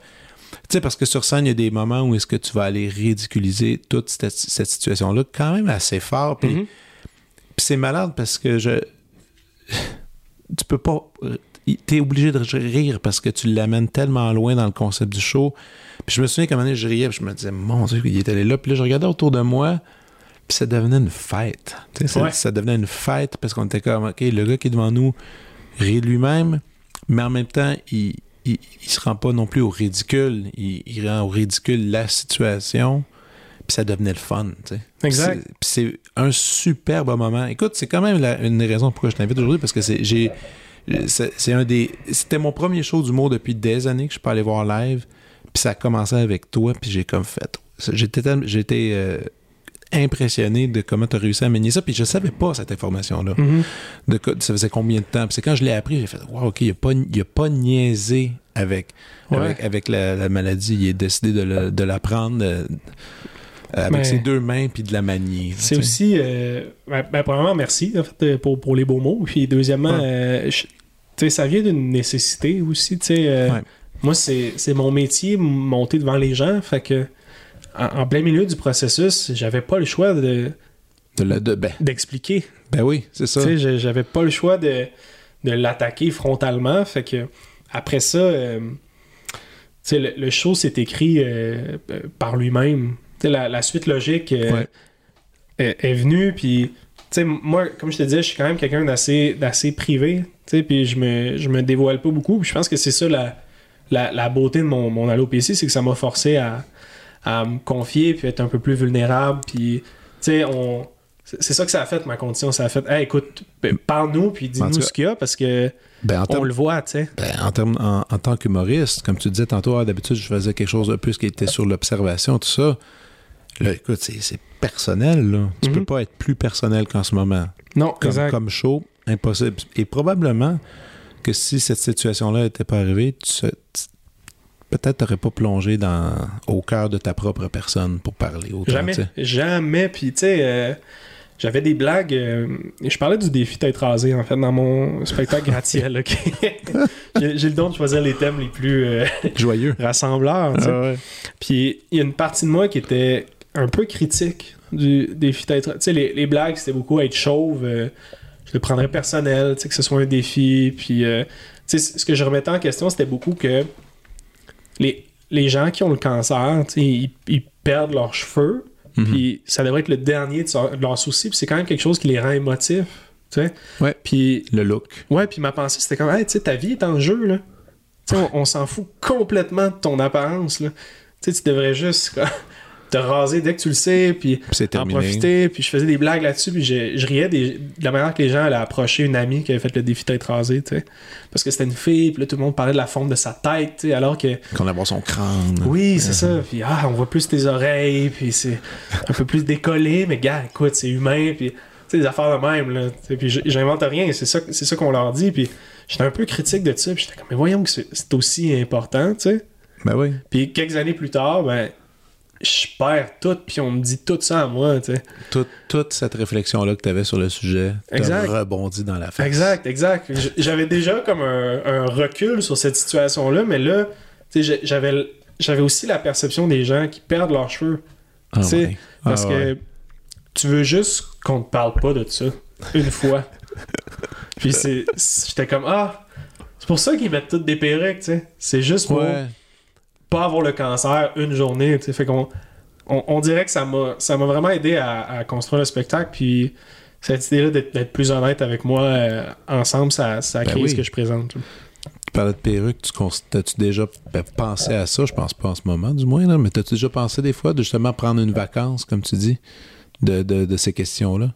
Euh, Tu sais, parce que sur scène, il y a des moments où est-ce que tu vas aller ridiculiser toute cette, cette situation-là, quand même assez fort. Puis Mhm. c'est malade parce que je. Tu peux pas. T'es obligé de rire parce que tu l'amènes tellement loin dans le concept du show. Puis je me souviens qu'à un moment donné, je riais, puis je me disais, mon Dieu, il est allé là. Puis là, je regardais autour de moi, puis ça devenait une fête. Tu sais, ça, Ouais. ça devenait une fête parce qu'on était comme, OK, le gars qui est devant nous rit lui-même, mais en même temps, il, il, il se rend pas non plus au ridicule. Il, il rend au ridicule la situation, puis ça devenait le fun. Exact. Puis c'est un superbe moment. Écoute, c'est quand même la- une des raisons pourquoi je t'invite aujourd'hui, parce que c'est j'ai c'est c'est un des c'était mon premier show d'humour depuis des années que je peux aller voir live, puis ça a commencé avec toi, puis j'ai comme fait j'étais j'étais euh, impressionné de comment tu as réussi à mener ça, puis je savais pas cette information-là. Mhm. De ça faisait combien de temps? Puis c'est quand je l'ai appris, j'ai fait Wow, OK, il a pas, il a pas niaisé avec, Ouais. avec, avec la, la maladie. Il a décidé de, le- de la prendre euh, avec ses deux mains puis de la manier. C'est aussi. euh, ben, ben, premièrement, merci en fait, euh, pour, pour les beaux mots. Puis deuxièmement, Ouais. euh, je- tu sais, ça vient d'une nécessité aussi. tu sais, Ouais. Moi, c'est c'est mon métier, monter devant les gens. Fait que, en, en plein milieu du processus, j'avais pas le choix de- De la- de- ben, d'expliquer. ben oui, c'est ça. Tu sais, j'avais pas le choix de, de l'attaquer frontalement. Fait que, après ça, euh, tu sais, le, le show s'est écrit euh, par lui-même. Tu sais, La, la suite logique euh, Ouais. est, est venue. Puis, tu sais, moi, comme je te disais, je suis quand même quelqu'un d'assez, d'assez privé. Tu sais, puis je me, je me dévoile pas beaucoup. Puis je pense que c'est ça la, la, la beauté de mon, mon alopécie, c'est que ça m'a forcé à, à me confier puis être un peu plus vulnérable. Puis, tu sais, on. C'est ça que ça a fait, ma condition. Ça a fait, hey, écoute, parle-nous, puis dis-nous ce qu'il y a, parce que Ben, en on le voit, tu sais. Ben, en, termes- en, en tant qu'humoriste, comme tu disais tantôt, ah, d'habitude, je faisais quelque chose de plus qui était sur l'observation, tout ça. Là, écoute, c'est personnel, là. Tu Mhm. peux pas être plus personnel qu'en ce moment. Non, Comme, exact. comme show, impossible. Et probablement que si cette situation-là n'était pas arrivée, tu- peut-être t'aurais pas plongé dans, au cœur de ta propre personne pour parler autant. Jamais, jamais. Puis, tu sais, euh, j'avais des blagues. euh, je parlais du défi tête rasée, en fait, dans mon spectacle gratte-ciel. ok? J'ai le don de choisir les thèmes les plus euh, Joyeux. rassembleurs. Ah ouais. Puis il y a une partie de moi qui était un peu critique du défi tête rasée. Tu sais, les, les blagues, c'était beaucoup être chauve. je le prendrais personnel, tu sais, que ce soit un défi. Puis, tu sais, ce que je remettais en question, c'était beaucoup que les, les gens qui ont le cancer, ils, ils perdent leurs cheveux. Mhm. Puis ça devrait être le dernier de, leur- de leurs soucis. Puis c'est quand même quelque chose qui les rend émotifs. Tu sais. Ouais. Puis, Le look. ouais, puis ma pensée, c'était comme, hey, tu sais, ta vie est en jeu, là. Tu sais, on, on s'en fout complètement de ton apparence, là. Tu sais, tu devrais juste te raser dès que tu le sais, puis en profiter. Puis je faisais des blagues là-dessus, puis je, je riais des- de la manière que les gens allaient approcher une amie qui avait fait le défi tête rasée, tu sais. Parce que c'était une fille, puis là, tout le monde parlait de la forme de sa tête, tu sais, alors que Qu'on a voir son crâne. oui, c'est ça. Puis ah, on voit plus tes oreilles, puis c'est un peu plus décollé, mais gars, écoute, c'est humain, puis tu sais, des affaires de même, là. Puis j'invente rien, c'est ça, c'est ça qu'on leur dit, puis j'étais un peu critique de ça, puis j'étais comme, mais voyons que c'est c'est aussi important, tu sais. Ben oui. Puis quelques années plus tard, ben, je perds tout, puis on me dit tout ça à moi, tu sais. Toute, toute cette réflexion-là que tu avais sur le sujet, Exact. rebondi dans la face. Exact, exact. J'avais déjà comme un, un recul sur cette situation-là, mais là, tu sais, j'avais j'avais aussi la perception des gens qui perdent leurs cheveux. Ah Tu sais, ouais. Parce Ah que tu veux juste qu'on te parle pas de ça une fois. Puis c'est j'étais comme ah, c'est pour ça qu'ils mettent toutes des perruques, tu sais. C'est juste pour Ouais. Pas avoir le cancer une journée. Fait qu'on on, on dirait que ça m'a ça m'a vraiment aidé à, à construire le spectacle puis cette idée-là d'être d'être plus honnête avec moi euh, ensemble, ça, ça a Ben oui. ce que je présente. Tu parlais de perruque, tu t'as-tu déjà ben, pensé à ça? Je pense pas en ce moment, du moins, là, mais t'as-tu déjà pensé des fois de justement prendre une vacance, comme tu dis, de, de, de ces questions-là?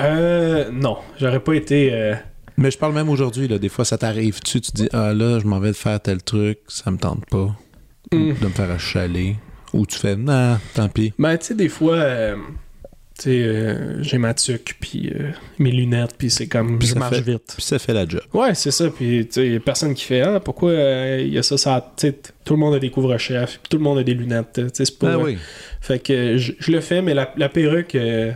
Euh, non, j'aurais pas été. euh, Mais je parle même aujourd'hui, là, des fois ça t'arrive-tu, tu dis Ah là, je m'en vais faire tel truc, ça me tente pas Mm. de me faire achaler. Ou tu fais Non, tant pis. Ben, tu sais, des fois, euh, tu sais, euh, j'ai ma tuque, puis euh, mes lunettes, puis c'est comme, Puis je ça marche fait- vite. Puis ça fait la job. Ouais, c'est ça, puis tu sais, y a personne qui fait, ah, pourquoi euh, il y a ça, ça, tu tout le monde a des couvre-chefs, tout le monde a des lunettes, tu sais, c'est pas... Ah oui. Fait que euh, je, le fais, mais la, la perruque, euh,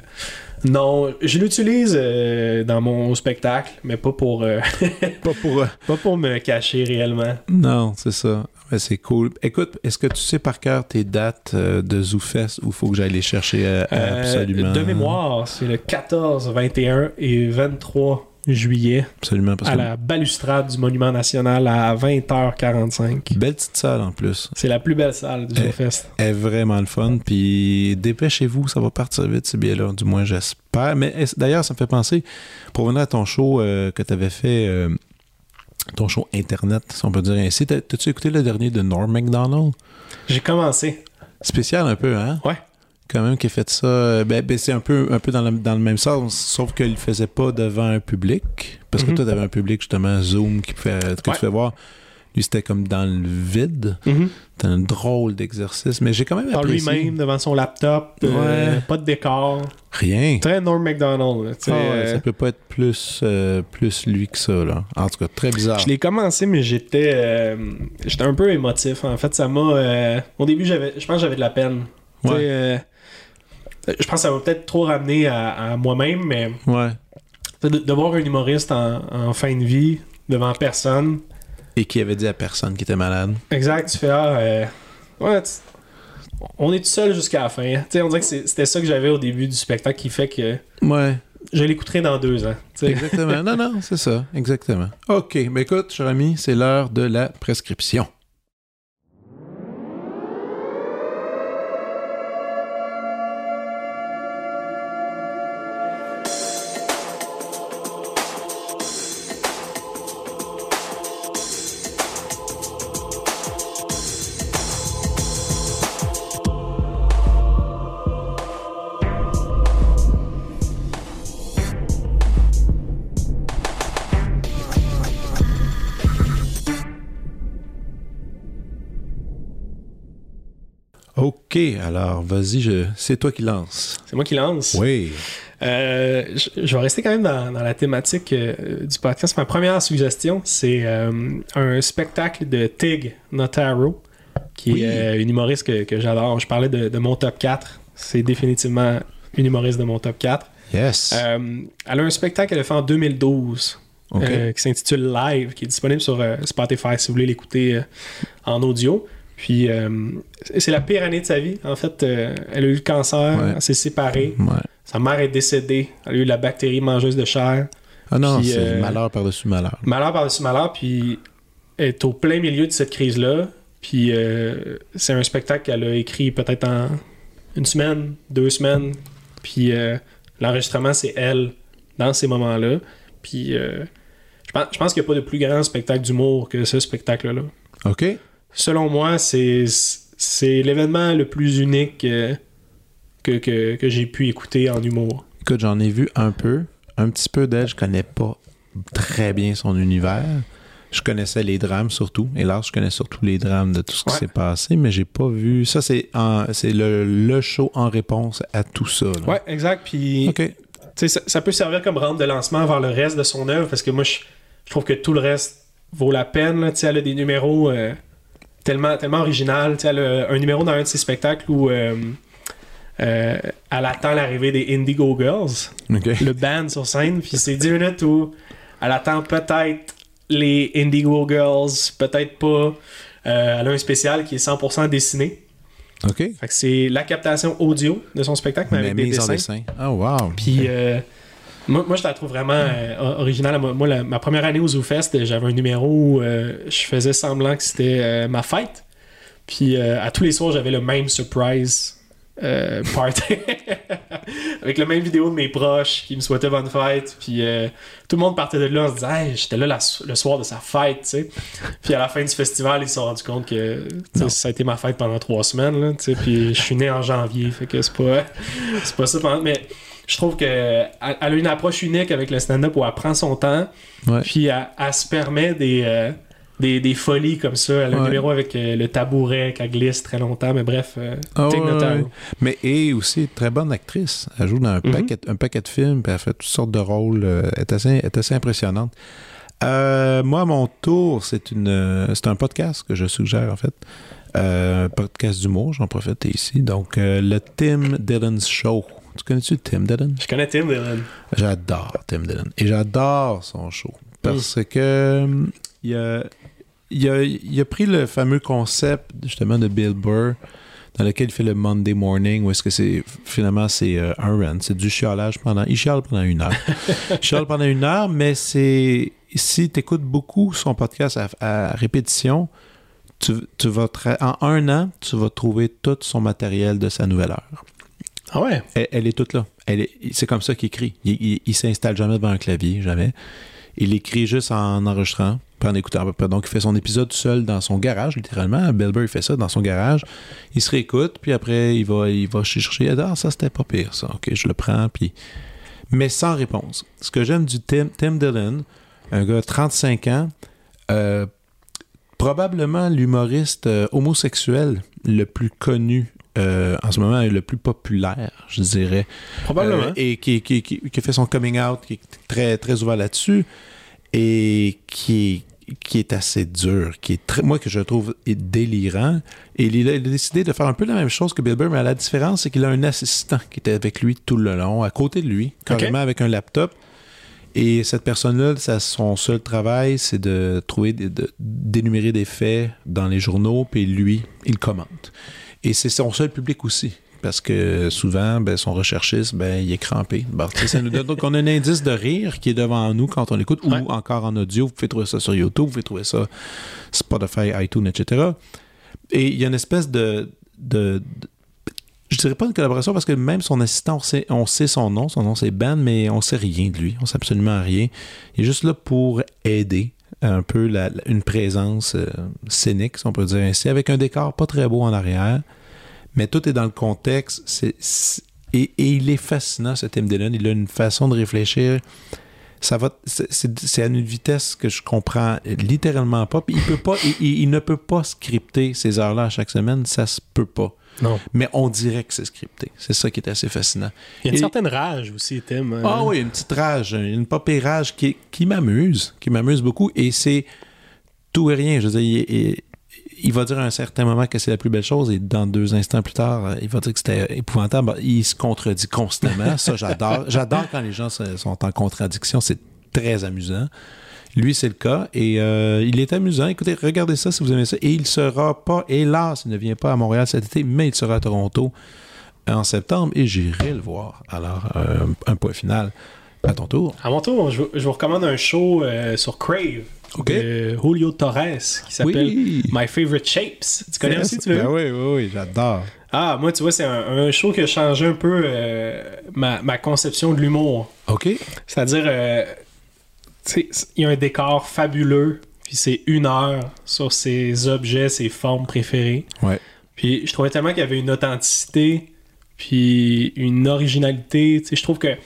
non, je l'utilise euh, dans mon spectacle, mais pas pour, euh, Pas pour. euh, pas pour me cacher réellement. Non, c'est ça. C'est cool. Écoute, est-ce que tu sais par cœur tes dates euh, de ZooFest ou il faut que j'aille les chercher euh, Euh, absolument? de mémoire, c'est le 14, 21 et 23 juillet. Absolument. Parce à que la balustrade du Monument National à 20h45. belle petite salle en plus. C'est la plus belle salle du. ZooFest. Elle est vraiment le fun. Puis dépêchez-vous, ça va partir vite, ces billets-là. Du moins, j'espère. Mais est- d'ailleurs, ça me fait penser, pour venir à ton show euh, que tu avais fait, euh, ton show Internet, si on peut dire ainsi, t'as- t'as-tu écouté le dernier de Norm MacDonald? J'ai commencé. Spécial un peu, hein? Ouais. Quand même, qui a fait ça. euh, Ben, ben, c'est un peu, un peu dans, le, dans le même sens, sauf qu'il le faisait pas devant un public. Parce que Mhm. toi, tu avais un public, justement, Zoom, qui pouvait, que Ouais. tu fais voir. Lui, c'était comme dans le vide. C'était un drôle d'exercice. Mais j'ai quand même Par lui-même, devant son laptop. euh, pas de décor. Rien. Très Norm MacDonald. là, Ah ouais, euh, ça peut pas être plus, euh, plus lui que ça, là. En tout cas, très bizarre. Je l'ai commencé, mais j'étais euh, j'étais un peu émotif. En fait, ça m'a. au début, j'avais, je pense que j'avais de la peine. Ouais. je pense que ça m'a peut-être trop ramené à, à moi-même, mais Ouais. de, de voir un humoriste en, en fin de vie devant personne, Et qui avait dit à personne qui était malade. Exact, tu fais ah, euh, ouais, on est tout seul jusqu'à la fin. Tu sais, on dirait que c'était ça que j'avais au début du spectacle qui fait que Ouais. je l'écouterai dans deux ans. Exactement. non, non, c'est ça. Exactement. OK. Mais écoute, cher ami, c'est l'heure de la prescription. OK. Alors, vas-y, je... c'est toi qui lance. C'est moi qui lance? Oui. Euh, je, je vais rester quand même dans, dans la thématique euh, du podcast. Ma première suggestion, c'est euh, un spectacle de Tig Notaro, qui Oui. est une humoriste que, que j'adore. Je parlais de, de mon top 4. C'est définitivement une humoriste de mon top 4. Yes. Elle a un spectacle qu'elle a fait en 2012 OK. euh, qui s'intitule Live, qui est disponible sur Spotify si vous voulez l'écouter en audio. Puis euh, c'est la pire année de sa vie. En fait, euh, elle a eu le cancer, Ouais. elle s'est séparée. Ouais. Sa mère est décédée. Elle a eu la bactérie mangeuse de chair. Ah non, c'est euh, malheur par-dessus malheur. Malheur par-dessus malheur, puis elle est au plein milieu de cette crise-là. Puis euh, c'est un spectacle qu'elle a écrit peut-être en une semaine, deux semaines. Puis euh, l'enregistrement, c'est elle dans ces moments-là. Puis je pense, je pense qu'il n'y a pas de plus grand spectacle d'humour que ce spectacle-là. OK. Selon moi, c'est l'événement le plus unique euh, que, que, que j'ai pu écouter en humour. Écoute, j'en ai vu un peu. Un petit peu d'elle. Je connais pas très bien son univers. Je connaissais les drames surtout. Hélas, je connais surtout les drames de tout ce qui Ouais. s'est passé, mais j'ai pas vu. Ça, c'est c'est le, le show en réponse à tout ça. là. Ouais, exact. Puis ça, ça peut servir comme rampe de lancement vers le reste de son œuvre parce que moi, je, je trouve que tout le reste vaut la peine. là. Elle a des numéros euh, tellement, tellement original. Tu sais, Elle a un numéro dans un de ses spectacles où euh, euh, elle attend l'arrivée des Indigo Girls, le band sur scène. Puis c'est 10 minutes où elle attend peut-être les Indigo Girls, peut-être pas. Euh, elle a un spécial qui est 100% dessiné. OK. Fait que c'est la captation audio de son spectacle, mais, Mais avec des dessins. dessin. Ah, wow. Puis moi, moi, je la trouve vraiment euh, originale. Moi, la- ma première année au ZooFest, j'avais un numéro où euh, je faisais semblant que c'était euh, ma fête. Puis à tous les soirs, j'avais le même surprise party. Avec la même vidéo de mes proches qui me souhaitaient bonne fête. Puis tout le monde partait de là en se disant Hey, j'étais là la- le soir de sa fête, tu sais. Puis à la fin du festival, ils se sont rendus compte que ça a été ma fête pendant trois semaines. Là, tu sais. Puis je suis né en janvier, fait que c'est pas, c'est pas ça. pendant- Mais je trouve que elle elle a une approche unique avec le stand-up où elle prend son temps, Ouais. puis elle, elle se permet des, euh, des, des folies comme ça. Elle a un Ouais. numéro avec euh, le tabouret qu'elle glisse très longtemps, mais bref, euh, Ah, take time. Mais et aussi très bonne actrice. Elle joue dans un, Mhm. paquet, un paquet de films, puis elle fait toutes sortes de rôles. euh, Elle est assez, elle est assez impressionnante. Euh, moi, mon tour, c'est une, euh, c'est un podcast que je suggère en fait. Euh, un podcast d'humour, j'en profite ici. Donc, euh, le Tim Dillon's Show. Tu connais-tu Tim Dillon? Je connais Tim Dillon. J'adore Tim Dillon. Et j'adore son show. Parce que hum, il a, il, a, il a pris le fameux concept justement de Bill Burr dans lequel il fait le Monday morning où est-ce que c'est finalement c'est euh, un rant, c'est du chiolage pendant il chiale pendant une heure. il chiale pendant une heure, mais c'est si tu écoutes beaucoup son podcast à, à répétition, tu, tu vas en un an, tu vas trouver tout son matériel de sa nouvelle heure. Ah? Elle, est toute là. C'est comme ça qu'il écrit. Il, il, il s'installe jamais devant un clavier, jamais. Il écrit juste en enregistrant, puis en écoutant à peu près. Donc, il fait son épisode seul dans son garage, littéralement. Il fait ça dans son garage. Il se réécoute, puis après, il va, il va chercher. Ah, ça, c'était pas pire, ça. OK, je le prends, puis... Mais sans réponse. Ce que j'aime du Tim, Tim Dillon, un gars de 35 ans, euh, probablement l'humoriste euh, homosexuel le plus connu euh, en ce moment le plus populaire, je dirais. Probablement. Euh, et qui, qui, qui, qui fait son coming out, qui est très, très ouvert là-dessus, et qui est, qui est assez dur, qui est très, moi que je trouve est délirant. Et il a, il a décidé de faire un peu la même chose que Bill Burr, mais la différence, c'est qu'il a un assistant qui était avec lui tout le long, à côté de lui, carrément avec un laptop. Et cette personne-là, son seul travail, c'est de trouver, des- de- d'énumérer des faits dans les journaux, puis lui, il commente. Et c'est son seul public aussi. Parce que souvent, ben, son recherchiste, ben, il est crampé. Bon, tu sais, ça nous donne- donc, on a un indice de rire qui est devant nous quand on l'écoute, Ouais. ou encore en audio. Vous pouvez trouver ça sur YouTube, vous pouvez trouver ça Spotify, iTunes, etc. Et il y a une espèce de, de, de- je dirais pas une collaboration parce que même son assistant, on sait, on sait son nom, son nom c'est Ben, mais on sait rien de lui, on sait absolument rien. Il est juste là pour aider un peu la- une présence euh, scénique, si on peut dire ainsi, avec un décor pas très beau en arrière, mais tout est dans le contexte. et, il est fascinant, ce Tim Dillon. Il a une façon de réfléchir. C'est- à une vitesse que je comprends littéralement pas. Puis il peut pas, il- ne peut pas scripter ces heures-là chaque semaine. Ça se peut pas. Non. Mais on dirait que c'est scripté. C'est ça qui est assez fascinant. Il y a une Et- certaine rage aussi, Tim. hein? Ah oui, une petite rage, une papérage qui, qui m'amuse, qui m'amuse beaucoup. Et c'est tout et rien. Je veux dire, il, il- il va dire à un certain moment que c'est la plus belle chose et dans deux instants plus tard, il va dire que c'était épouvantable. Il se contredit constamment. Ça, j'adore. J'adore quand les gens sont en contradiction. C'est très amusant. Lui, c'est le cas. Et euh, il est amusant. Écoutez, regardez ça si vous aimez ça. Et il sera pas, hélas, il ne vient pas à Montréal cet été, mais il sera à Toronto en septembre et j'irai le voir. Alors, euh, un point final. À ton tour. À mon tour, je, vous recommande un show euh, sur Crave. De Julio Torres qui s'appelle My Favorite Shapes. Tu connais aussi, tu veux? Ben oui, oui, oui, j'adore. Ah, moi, tu vois, c'est un, show qui a changé un peu ma, ma, conception de l'humour. OK. C'est-à-dire, il y a un décor fabuleux, puis c'est une heure sur ses objets, ses formes préférées. Ouais. Puis je trouvais tellement qu'il y avait une authenticité, puis une originalité. je trouve que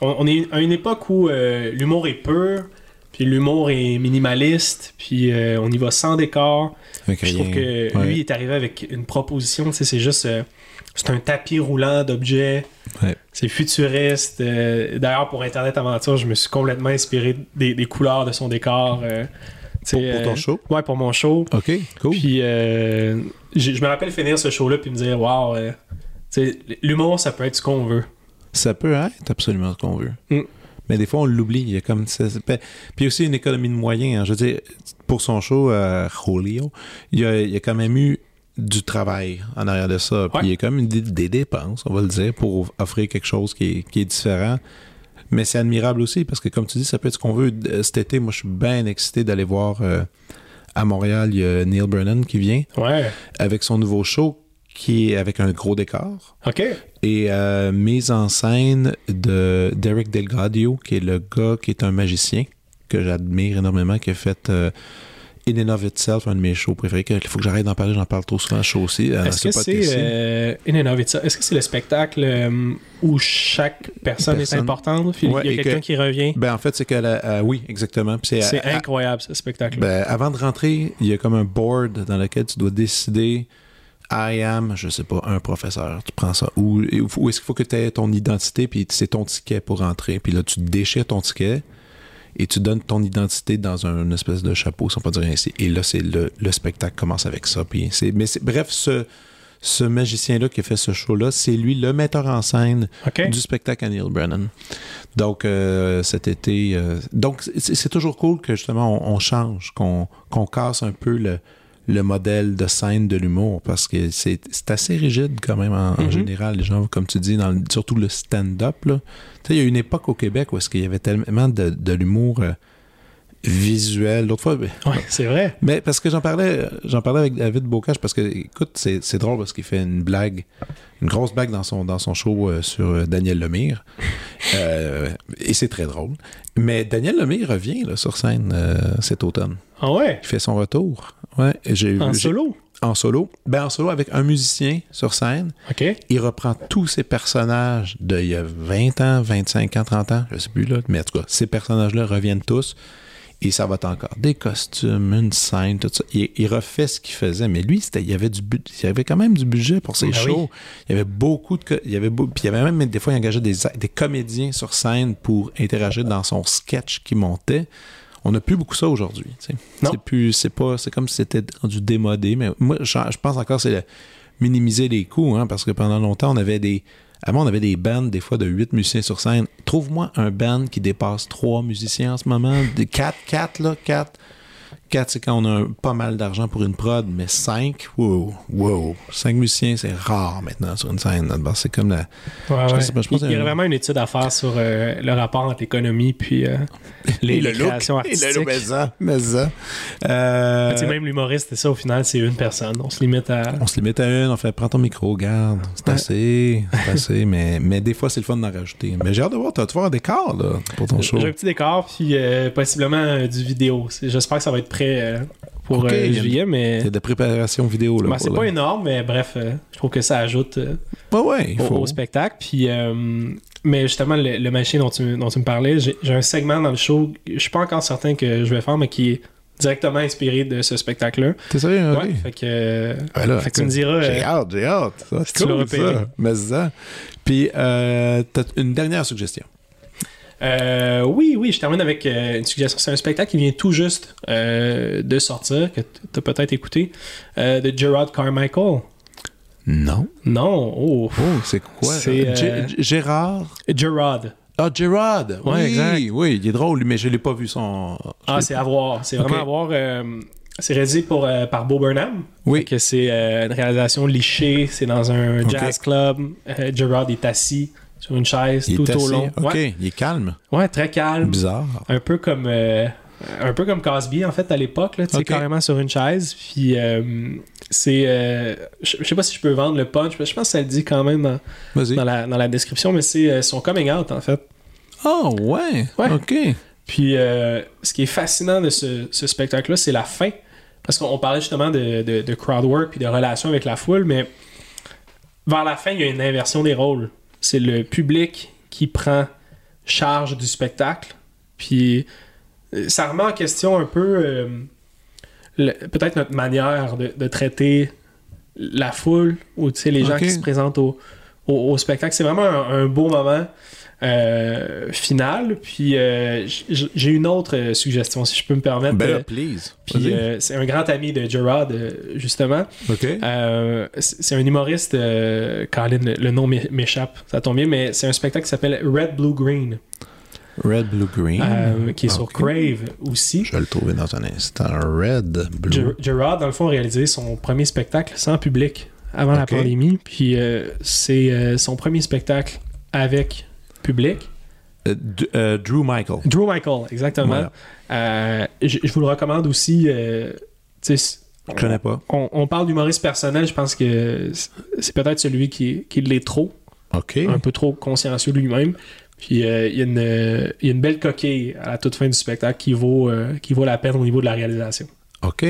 on, est à une époque où euh, l'humour est pur, puis l'humour est minimaliste, puis euh, on y va sans décor. je trouve que lui est arrivé avec une proposition, c'est juste euh, c'est un tapis roulant d'objets. C'est futuriste. Euh, d'ailleurs, pour Internet Aventure, je me suis complètement inspiré des, couleurs de son décor. Euh, pour, ton euh, show? Ouais, pour mon show. OK, cool. Puis, je me rappelle finir ce show-là puis me dire, waouh, l'humour, ça peut être ce qu'on veut. Ça peut être absolument ce qu'on veut. Mm. Mais des fois, on l'oublie. Il y a comme ça, Puis aussi une économie de moyens. Hein. Je veux dire, pour son show, Julio, il y, a, il y a quand même eu du travail en arrière de ça. Puis il y a comme des, dépenses, on va le dire, pour offrir quelque chose qui est, différent. Mais c'est admirable aussi parce que, comme tu dis, ça peut être ce qu'on veut. Euh, cet été, moi, je suis bien excité d'aller voir euh, à Montréal, il y a Neil Brennan qui vient avec son nouveau show qui est avec un gros décor. OK. Et euh, mise en scène de Derek Delgadio, qui est le gars qui est un magicien que j'admire énormément, qui a fait In and of Itself, un de mes shows préférés. Il faut que j'arrête d'en parler, j'en parle trop souvent, show aussi. Est-ce que c'est euh, In and of Itself Est-ce que c'est le spectacle euh, où chaque personne, est importante? Puis il y a quelqu'un qui revient Ben en fait, c'est que oui, exactement. C'est incroyable ce spectacle. Ben, avant de rentrer, il y a comme un board dans lequel tu dois décider. I am, je sais pas, un professeur. Tu prends ça. Ou, ou est-ce qu'il faut que tu aies ton identité puis c'est ton ticket pour rentrer. Puis là, tu déchires ton ticket et tu donnes ton identité dans un, une espèce de chapeau, si on peut dire ainsi. Et là, c'est le, le, spectacle commence avec ça. Puis c'est, mais c'est, bref, ce, ce magicien-là qui a fait ce show-là, c'est lui le metteur en scène du spectacle à Neil Brennan. Donc, euh, cet été... Euh, donc, c'est, toujours cool que, justement, on, change, qu'on, qu'on casse un peu le, le modèle de scène de l'humour parce que c'est assez rigide quand même en, mm-hmm. général. Les gens, comme tu dis, dans surtout le stand-up. Il y a une époque au Québec où est-ce qu'il y avait tellement de, de l'humour euh, visuel. L'autre fois. Ben, oui, c'est vrai. Mais parce que j'en parlais, j'en parlais avec David Bocage parce que, écoute, c'est drôle parce qu'il fait une blague, une grosse blague dans son, dans son show euh, sur euh, Daniel Lemire. et c'est très drôle. Mais Daniel Lemire revient là, sur scène cet automne. Ah ouais? Il fait son retour. Ouais, j'ai En solo? En solo. Ben, en solo avec un musicien sur scène. OK. Il reprend tous ses personnages d'il y a 20 ans, 25 ans, 30 ans, je sais plus là, mais en tout cas, ces personnages-là reviennent tous. Et ça va être encore des costumes, une scène, tout ça. Il, refait ce qu'il faisait, mais lui, il y avait du il y avait quand même du budget pour ses ben shows. Il y avait beaucoup de, il y avait puis il y avait même des fois il engageait des, des comédiens sur scène pour interagir dans son sketch qui montait on n'a plus beaucoup ça aujourd'hui. C'est plus, c'est pas, c'est comme si c'était rendu démodé. Mais moi, je, pense encore c'est minimiser les coûts, hein, parce que pendant longtemps, on avait des, avant, on avait des bands, des fois, de 8 musiciens sur scène. Trouve-moi un band qui dépasse 3 musiciens en ce moment. 4, 4, là, 4. 4, c'est quand on a pas mal d'argent pour une prod, mais 5, wow, wow. 5 musiciens, c'est rare maintenant sur une scène. C'est comme la. il, y a vraiment une étude à faire sur euh, le rapport entre l'économie puis euh, les, le créations artistiques. mais ça, mais ça. Euh... même l'humoriste, c'est ça, au final, c'est une personne. On se limite à. On se limite à une, on fait prends ton micro, garde. C'est assez, c'est assez, mais, mais des fois, c'est le fun d'en rajouter. Mais j'ai hâte de voir, tu vas voir un décor là, pour ton show? J'ai un petit décor, puis euh, possiblement du vidéo. J'espère que ça va être prêt euh, pour euh, juillet, mais. C'est de préparation vidéo. là. Ben, c'est pas énorme, mais bref, euh, je trouve que ça ajoute au, spectacle. Puis, mais justement, le, machine dont tu, dont tu me parlais, j'ai un segment dans le show, je suis pas encore certain que je vais faire, mais qui est directement inspiré de ce spectacle-là. T'es sérieux? Ouais, fait que, fait que tu me diras. J'ai hâte, j'ai hâte. tu l'as repéré. Mais ça. Puis, t'as une dernière suggestion. Euh, oui, oui, je termine avec euh, une suggestion. C'est un spectacle qui vient tout juste euh, de sortir, que tu as peut-être écouté, de Gerard Carmichael. Non. Non, oh. Oh, c'est quoi? C'est, Gé- euh, Gerard. Gérard? Ah, Gerard! Ouais, oui, exact. oui, il est drôle, mais je l'ai pas vu son... Ah, c'est à voir. C'est vraiment à voir. c'est réalisé pour, euh, par Bo Burnham. Oui. Que c'est euh, une réalisation lichée. C'est dans un jazz club. Euh, Gerard est assis sur une chaise Il tout est au long. OK, Ouais, il est calme. ouais, très calme. Bizarre. Un peu comme euh, un peu comme Cosby en fait à l'époque là, tu carrément sur une chaise. Puis euh, c'est euh, je sais pas si je peux vendre le punch, mais je pense que ça le dit quand même dans, dans la, dans la description, mais c'est son coming out en fait. Oh, ouais. Ouais. OK. Puis ce qui est fascinant de ce, ce spectacle-là, c'est la fin. Parce qu'on on parlait justement de, de, de crowd work puis de relations avec la foule, mais vers la fin, il y a une inversion des rôles. C'est le public qui prend charge du spectacle. Puis euh, ça remet en question un peu euh, peut-être notre manière de, de traiter la foule ou les gens qui se présentent au, au, au spectacle. C'est vraiment un, un beau moment euh, final. Puis euh, j'ai une autre euh, suggestion, si je peux me permettre. Ben Euh, please. puis euh, c'est un grand ami de Gerard, justement. OK. C'est un humoriste, Colin, le, le nom m'é- m'échappe, ça tombe bien, mais c'est un spectacle qui s'appelle Red Blue Green, Red, Blue, Green. euh, qui est sur Ok. Crave aussi. Je vais le trouver dans un instant. Red, Blue. Ger- Gerard, dans le fond, a réalisé son premier spectacle sans public avant la pandémie, puis euh, c'est euh, son premier spectacle avec public? Euh, euh, Drew Michael. Drew Michael, exactement. Voilà. Euh, je, je vous le recommande aussi. sais, Je connais pas. on, on parle d'humoriste personnel, je pense que c'est- peut-être celui qui, qui l'est trop, OK. un peu trop consciencieux lui-même. Puis euh, il y, a une- euh, il y a une belle coquille à la toute fin du spectacle qui vaut, euh, qui vaut la peine au niveau de la réalisation. OK.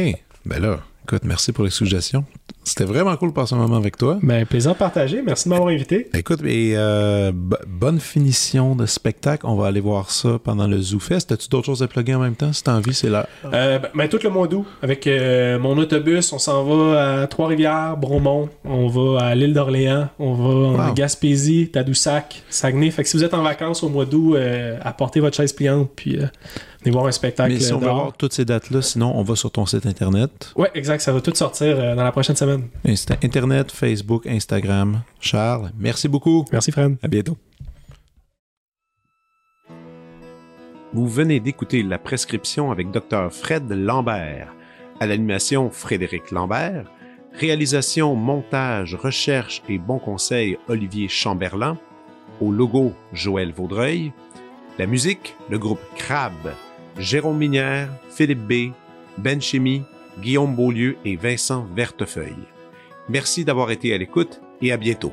Ben là, écoute, merci pour les suggestions. C'était vraiment cool de passer un moment avec toi. Ben, plaisir partagé. Merci de m'avoir invité. Écoute, et euh, bonne finition de spectacle. On va aller voir ça pendant le Zoo Fest. As-tu d'autres choses à plugger en même temps? Si t'as envie, c'est là. Euh, ben, ben, tout le mois d'août, avec euh, mon autobus, on s'en va à Trois-Rivières, Bromont, on va à l'île d'Orléans, on va en Wow. Gaspésie, Tadoussac, Saguenay. Fait que si vous êtes en vacances au mois d'août, euh, apportez votre chaise pliante, puis venez voir un spectacle. Mais si on veut voir toutes ces dates-là, sinon, on va sur ton site Internet. Ouais, exact, ça va tout sortir euh, dans la prochaine semaine. Insta- Internet, Facebook, Instagram. Charles, merci beaucoup. Merci, Fred. À bientôt. Vous venez d'écouter La Prescription avec Dr. Fred Lambert. À l'animation, Frédéric Lambert. Réalisation, montage, recherche et bons conseils, Olivier Chamberlain. Au logo, Joël Vaudreuil. La musique, le groupe Crab. Jérôme Minière, Philippe B., Ben Chimie, Guillaume Beaulieu et Vincent Vertefeuille. Merci d'avoir été à l'écoute et à bientôt.